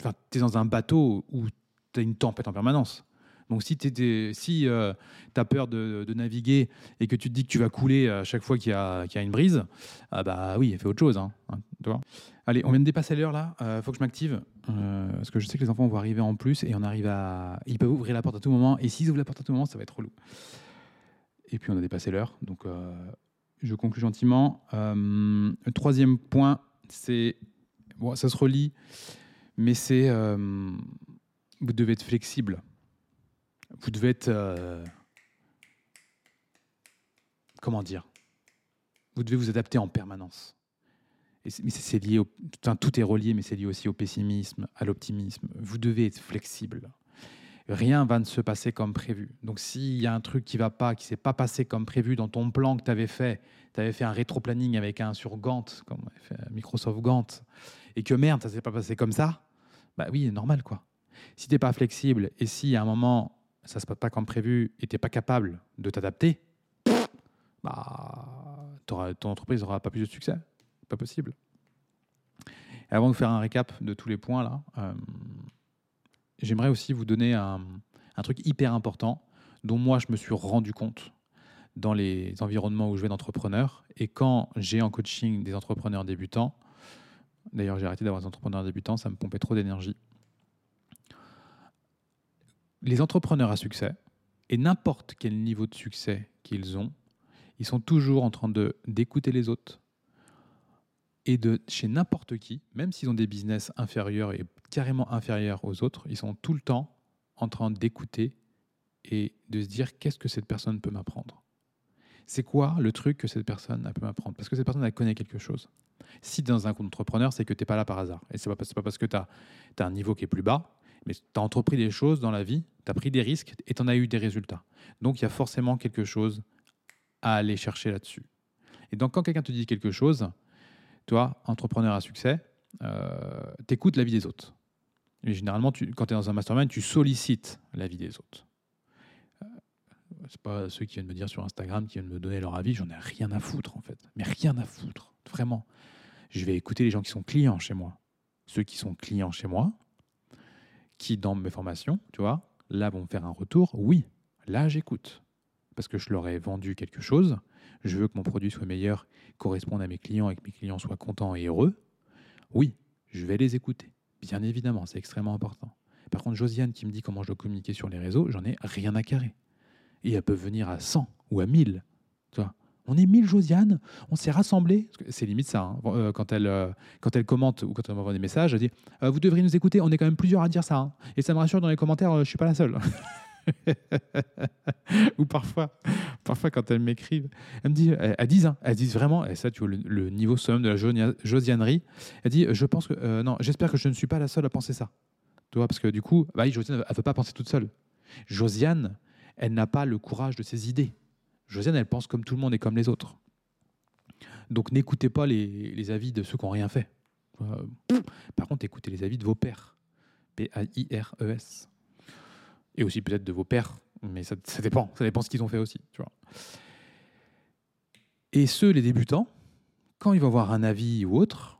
enfin, tu es dans un bateau où tu as une tempête en permanence. Donc si tu si, as peur de, naviguer et que tu te dis que tu vas couler à chaque fois qu'il y, a qu'il y a une brise, ah bah oui, fais autre chose. hein, hein, tu. Allez, on vient de dépasser l'heure là. Il faut que je m'active. euh, parce que je sais que les enfants vont arriver en plus et on arrive à. Ils peuvent ouvrir la porte à tout moment. Et s'ils ouvrent la porte à tout moment, ça va être relou. Et puis on a dépassé l'heure. Donc euh, je conclue gentiment. Euh, troisième point, c'est. Bon, ça se relie, mais c'est. euh, vous devez être flexible. Vous devez être. euh, comment dire? Vous devez vous adapter en permanence. Mais c'est lié au, enfin, tout est relié, mais c'est lié aussi au pessimisme, à l'optimisme. Vous devez être flexible. Rien va ne se passer comme prévu. Donc s'il y a un truc qui va pas, qui s'est pas passé comme prévu dans ton plan que tu avais fait, tu avais fait un rétro-planning avec un sur Gantt, comme Microsoft Gantt, et que merde, ça s'est pas passé comme ça, bah oui, normal quoi. Si t'es pas flexible et si à un moment ça se passe pas comme prévu et t'es pas capable de t'adapter, bah ton entreprise n'aura pas plus de succès. Pas possible. Et avant de faire un récap de tous les points là, euh, j'aimerais aussi vous donner un, un truc hyper important dont moi je me suis rendu compte dans les environnements où je vais d'entrepreneurs. Et quand j'ai en coaching des entrepreneurs débutants, d'ailleurs j'ai arrêté d'avoir des entrepreneurs débutants, ça me pompait trop d'énergie. Les entrepreneurs à succès, et n'importe quel niveau de succès qu'ils ont, ils sont toujours en train d'écouter les autres et de chez n'importe qui, même s'ils ont des business inférieurs et carrément inférieurs aux autres, ils sont tout le temps en train d'écouter et de se dire qu'est-ce que cette personne peut m'apprendre? C'est quoi le truc que cette personne peut m'apprendre? Parce que cette personne elle connaît quelque chose. Si dans un compte entrepreneur, c'est que tu n'es pas là par hasard. Et ce n'est pas, parce que tu as, un niveau qui est plus bas, mais tu as entrepris des choses dans la vie, tu as pris des risques et tu en as eu des résultats. Donc il y a forcément quelque chose à aller chercher là-dessus. Et donc quand quelqu'un te dit quelque chose, toi, entrepreneur à succès, euh, tu écoutes l'avis des autres. Et généralement, quand tu es dans un mastermind, tu sollicites l'avis des autres. C'est pas ceux qui viennent me dire sur Instagram, qui viennent me donner leur avis, j'en ai rien à foutre en fait. Mais rien à foutre, vraiment. Je vais écouter les gens qui sont clients chez moi. Ceux qui sont clients chez moi, qui dans mes formations, tu vois, là vont me faire un retour. Oui, là j'écoute. Parce que je leur ai vendu quelque chose. Je veux que mon produit soit meilleur, corresponde à mes clients et que mes clients soient contents et heureux. Oui, je vais les écouter. Bien évidemment, c'est extrêmement important. Par contre, Josiane qui me dit comment je dois communiquer sur les réseaux, j'en ai rien à carrer. Et elle peut venir à 100 ou à 1000. Tu vois on est 1000 Josiane, on s'est rassemblés. C'est limite ça. Hein. Euh, quand, elle, euh, quand elle commente ou quand elle m'envoie des messages, elle dit euh, Vous devriez nous écouter, on est quand même plusieurs à dire ça. Hein. Et ça me rassure dans les commentaires, je ne suis pas la seule. ou parfois, parfois quand elles m'écrivent, elles me disent, elles disent, hein, elles vraiment, et ça tu vois le, niveau summum de la josianerie, elle dit, je pense que, non, j'espère que je ne suis pas la seule à penser ça. Tu vois, parce que du coup, bah, Josiane, elle ne veut pas penser toute seule. Josiane, elle n'a pas le courage de ses idées. Josiane, elle pense comme tout le monde et comme les autres. Donc n'écoutez pas les, avis de ceux qui n'ont rien fait. Euh, par contre, écoutez les avis de vos pères. P-A-I-R-E-S. Et aussi peut-être de vos pères, mais ça, ça dépend. Ça dépend ce qu'ils ont fait aussi. Tu vois. Et ceux, les débutants, quand ils vont avoir un avis ou autre,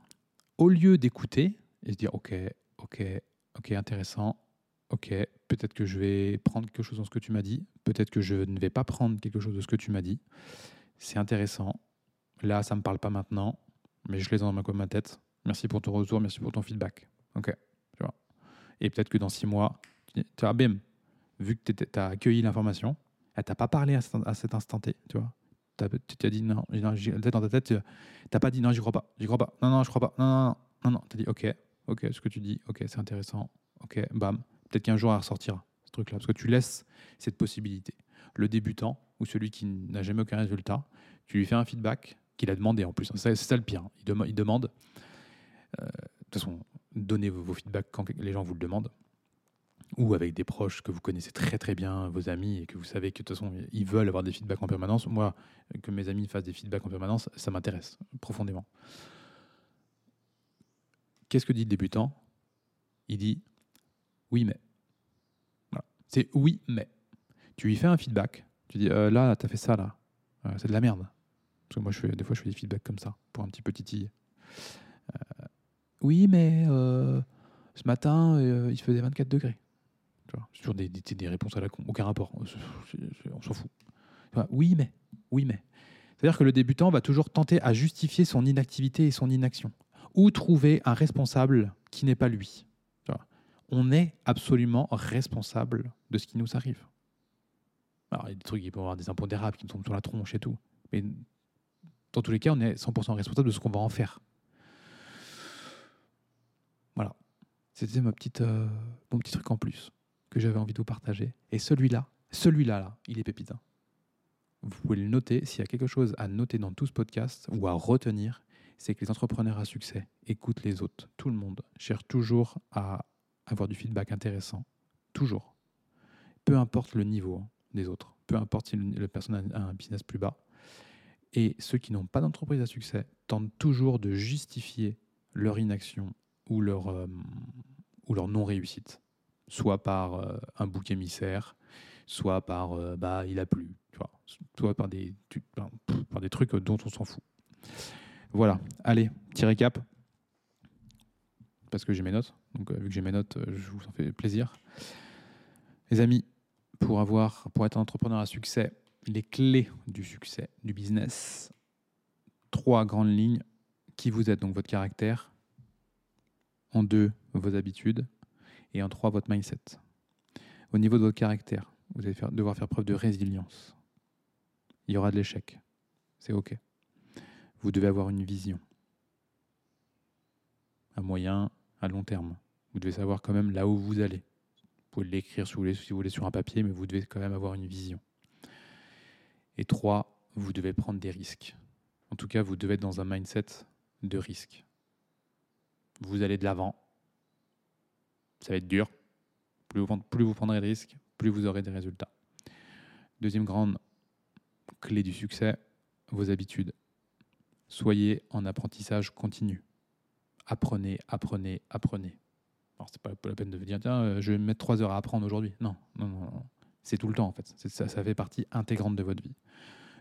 au lieu d'écouter et se dire ok, ok, ok, intéressant, ok, peut-être que je vais prendre quelque chose dans ce que tu m'as dit, peut-être que je ne vais pas prendre quelque chose de ce que tu m'as dit. C'est intéressant. Là, ça ne me parle pas maintenant, mais je l'ai dans ma, ma tête. Merci pour ton retour, merci pour ton feedback. Ok, tu vois. Et peut-être que dans six mois, tu vois, bim, vu que tu as accueilli l'information, elle t'a pas parlé à cet, instant T, tu vois. T'as dit non, non dans ta tête, tu n'as pas dit non, j'y crois pas, j'y crois pas, non, non, je crois pas, non, non, non, non, non. tu as dit ok, ok, ce que tu dis, ok, c'est intéressant, ok, bam, peut-être qu'un jour elle ressortira ce truc-là, parce que tu laisses cette possibilité. Le débutant ou celui qui n'a jamais aucun résultat, tu lui fais un feedback qu'il a demandé en plus. C'est ça le pire. Il, dem il demande. Euh, de toute façon, donnez vos, vos feedbacks quand les gens vous le demandent. ou avec des proches que vous connaissez très très bien, vos amis, et que vous savez que de toute façon, ils veulent avoir des feedbacks en permanence. Moi, que mes amis fassent des feedbacks en permanence, ça m'intéresse profondément. Qu'est-ce que dit le débutant? Il dit oui, mais. C'est oui, mais. Tu lui fais un feedback. Tu dis euh, là, tu as fait ça, là. Euh, c'est de la merde. Parce que moi, je fais, des fois, je fais des feedbacks comme ça, pour un petit petit euh, oui, mais ce matin, il faisait 24 degrés. C'est toujours des, des, réponses à la con. Aucun rapport. On s'en fout. Oui, mais. Oui, mais. C'est-à-dire que le débutant va toujours tenter à justifier son inactivité et son inaction. Ou trouver un responsable qui n'est pas lui. On est absolument responsable de ce qui nous arrive. Alors, il y a des trucs, il peut y avoir des impondérables qui nous tombent sur la tronche et tout. Mais dans tous les cas, on est 100% responsable de ce qu'on va en faire. Voilà. C'était ma petite, euh, mon petit truc en plus que j'avais envie de vous partager. Et celui-là, celui-là, là, il est pépitin. Vous pouvez le noter. S'il y a quelque chose à noter dans tout ce podcast ou à retenir, c'est que les entrepreneurs à succès écoutent les autres. Tout le monde cherche toujours à avoir du feedback intéressant. Toujours. Peu importe le niveau hein, des autres. Peu importe si la personne a un business plus bas. Et ceux qui n'ont pas d'entreprise à succès tentent toujours de justifier leur inaction ou leur, euh, leur non-réussite soit par euh, un bouc émissaire, soit par euh, bah il a plu, tu vois, soit par des, par des trucs dont on s'en fout. Voilà, allez, petit récap, parce que j'ai mes notes, donc euh, vu que j'ai mes notes, je vous en fais plaisir. Les amis, pour avoir, pour être un entrepreneur à succès, les clés du succès du business, trois grandes lignes qui vous êtes donc votre caractère, en deux vos habitudes et en trois, votre mindset. Au niveau de votre caractère, vous allez faire, devoir faire preuve de résilience. Il y aura de l'échec. C'est OK. Vous devez avoir une vision. À moyen, à long terme. Vous devez savoir quand même là où vous allez. Vous pouvez l'écrire si vous, voulez, sur un papier, mais vous devez quand même avoir une vision. Et trois, vous devez prendre des risques. En tout cas, vous devez être dans un mindset de risque. Vous allez de l'avant, ça va être dur. Plus vous prendrez de risques, plus vous aurez des résultats. Deuxième grande clé du succès, vos habitudes. Soyez en apprentissage continu. Apprenez, apprenez, apprenez. Alors, c'est pas la peine de dire, tiens, euh, je vais me mettre trois heures à apprendre aujourd'hui. Non, non, non. C'est tout le temps, en fait. Ça, ça fait partie intégrante de votre vie.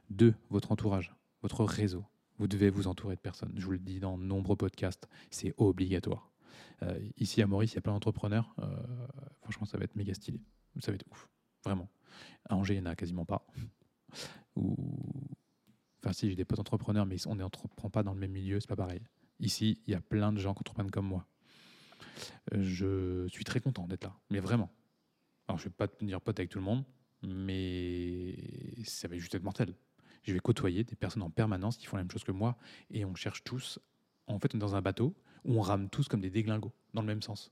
Deux, votre entourage, votre réseau. Vous devez vous entourer de personnes. Je vous le dis dans de nombreux podcasts, c'est obligatoire. Euh, ici à Maurice, il y a plein d'entrepreneurs. Euh, franchement, ça va être méga stylé. Ça va être ouf, vraiment. À Angers, il n'y en a quasiment pas. Ou... Enfin, si, j'ai des potes entrepreneurs, mais on n'entreprend pas dans le même milieu, c'est pas pareil. Ici, il y a plein de gens qui entreprennent comme moi. Je suis très content d'être là, mais vraiment. Alors, je ne vais pas tenir pote avec tout le monde, mais ça va juste être mortel. Je vais côtoyer des personnes en permanence qui font la même chose que moi, et on cherche tous, en fait, dans un bateau, où on rame tous comme des déglingos, dans le même sens.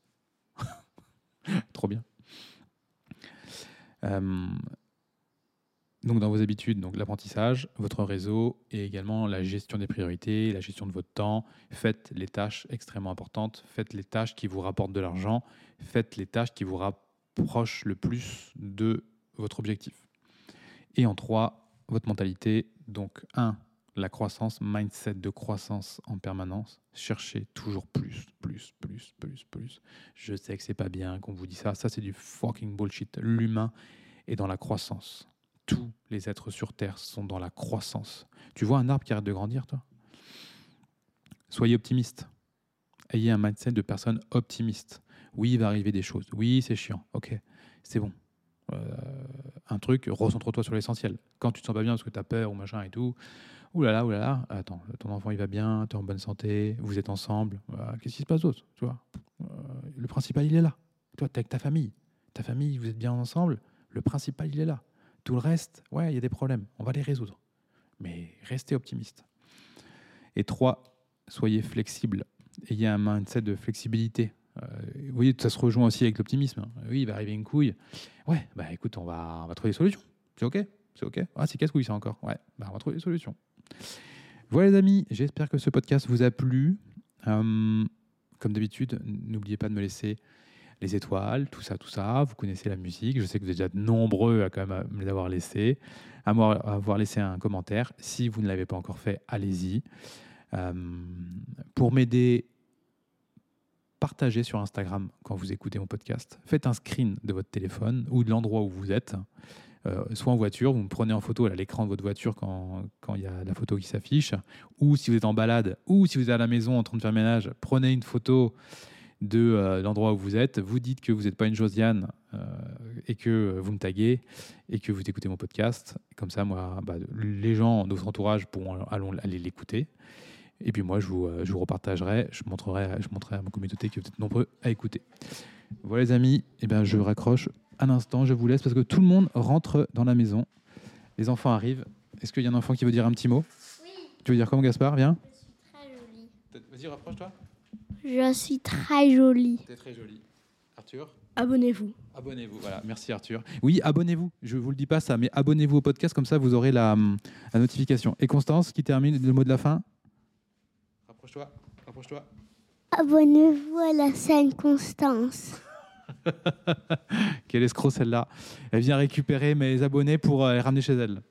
Trop bien. Euh, donc dans vos habitudes, donc l'apprentissage, votre réseau et également la gestion des priorités, la gestion de votre temps. Faites les tâches extrêmement importantes, faites les tâches qui vous rapportent de l'argent, faites les tâches qui vous rapprochent le plus de votre objectif. Et en trois, votre mentalité. Donc un, la croissance, mindset de croissance en permanence. Cherchez toujours plus, plus, plus, plus, plus. Je sais que c'est pas bien qu'on vous dise ça. Ça, c'est du fucking bullshit. L'humain est dans la croissance. Tous les êtres sur Terre sont dans la croissance. Tu vois un arbre qui arrête de grandir, toi? Soyez optimiste. Ayez un mindset de personne optimiste. Oui, il va arriver des choses. Oui, c'est chiant. Ok, c'est bon. Euh, un truc, recentre-toi sur l'essentiel. Quand tu te sens pas bien parce que tu as peur ou machin et tout, là là, attends, ton enfant il va bien, tu es en bonne santé, vous êtes ensemble, qu'est-ce qui se passe d'autre euh, Le principal il est là. Toi, tu es avec ta famille. Ta famille, vous êtes bien ensemble, le principal il est là. Tout le reste, ouais, il y a des problèmes, on va les résoudre. Mais restez optimiste. Et trois, soyez flexible. Ayez un mindset de flexibilité. Euh, vous voyez, ça se rejoint aussi avec l'optimisme. Oui, il va arriver une couille. Ouais, bah écoute, on va, on va trouver des solutions. C'est OK C'est OK Ah, c'est casse-couille ça encore. Ouais, bah on va trouver des solutions. Voilà les amis, j'espère que ce podcast vous a plu. Euh, comme d'habitude, n'oubliez pas de me laisser les étoiles, tout ça, tout ça. Vous connaissez la musique. Je sais que vous êtes déjà nombreux à quand même me les avoir laissés, à avoir laissé un commentaire. Si vous ne l'avez pas encore fait, allez-y. Euh, pour m'aider, partagez sur Instagram quand vous écoutez mon podcast. Faites un screen de votre téléphone ou de l'endroit où vous êtes. Euh, soit en voiture, vous me prenez en photo à l'écran de votre voiture quand il y a la photo qui s'affiche, ou si vous êtes en balade, ou si vous êtes à la maison en train de faire ménage, prenez une photo de euh, l'endroit où vous êtes, vous dites que vous n'êtes pas une Josiane euh, et que vous me taguez et que vous écoutez mon podcast. Comme ça, moi, bah, les gens de votre entourage pourront aller l'écouter. Et puis moi, je vous, je vous repartagerai, je montrerai, je montrerai à ma communauté que vous êtes nombreux à écouter. Voilà les amis, et eh bien, je raccroche un instant, je vous laisse parce que tout le monde rentre dans la maison. Les enfants arrivent. Est-ce qu'il y a un enfant qui veut dire un petit mot? Oui. Tu veux dire comment, Gaspard? Viens. Je suis très jolie. Vas-y, rapproche-toi. Je suis très jolie. es très jolie. Arthur Abonnez-vous. Abonnez-vous, voilà. Merci Arthur. Oui, abonnez-vous. Je ne vous le dis pas ça, mais abonnez-vous au podcast, comme ça vous aurez la, la notification. Et Constance, qui termine le mot de la fin Rapproche-toi, rapproche-toi. Abonnez-vous à la scène Constance. Quelle escroc celle-là. Elle vient récupérer mes abonnés pour euh, les ramener chez elle.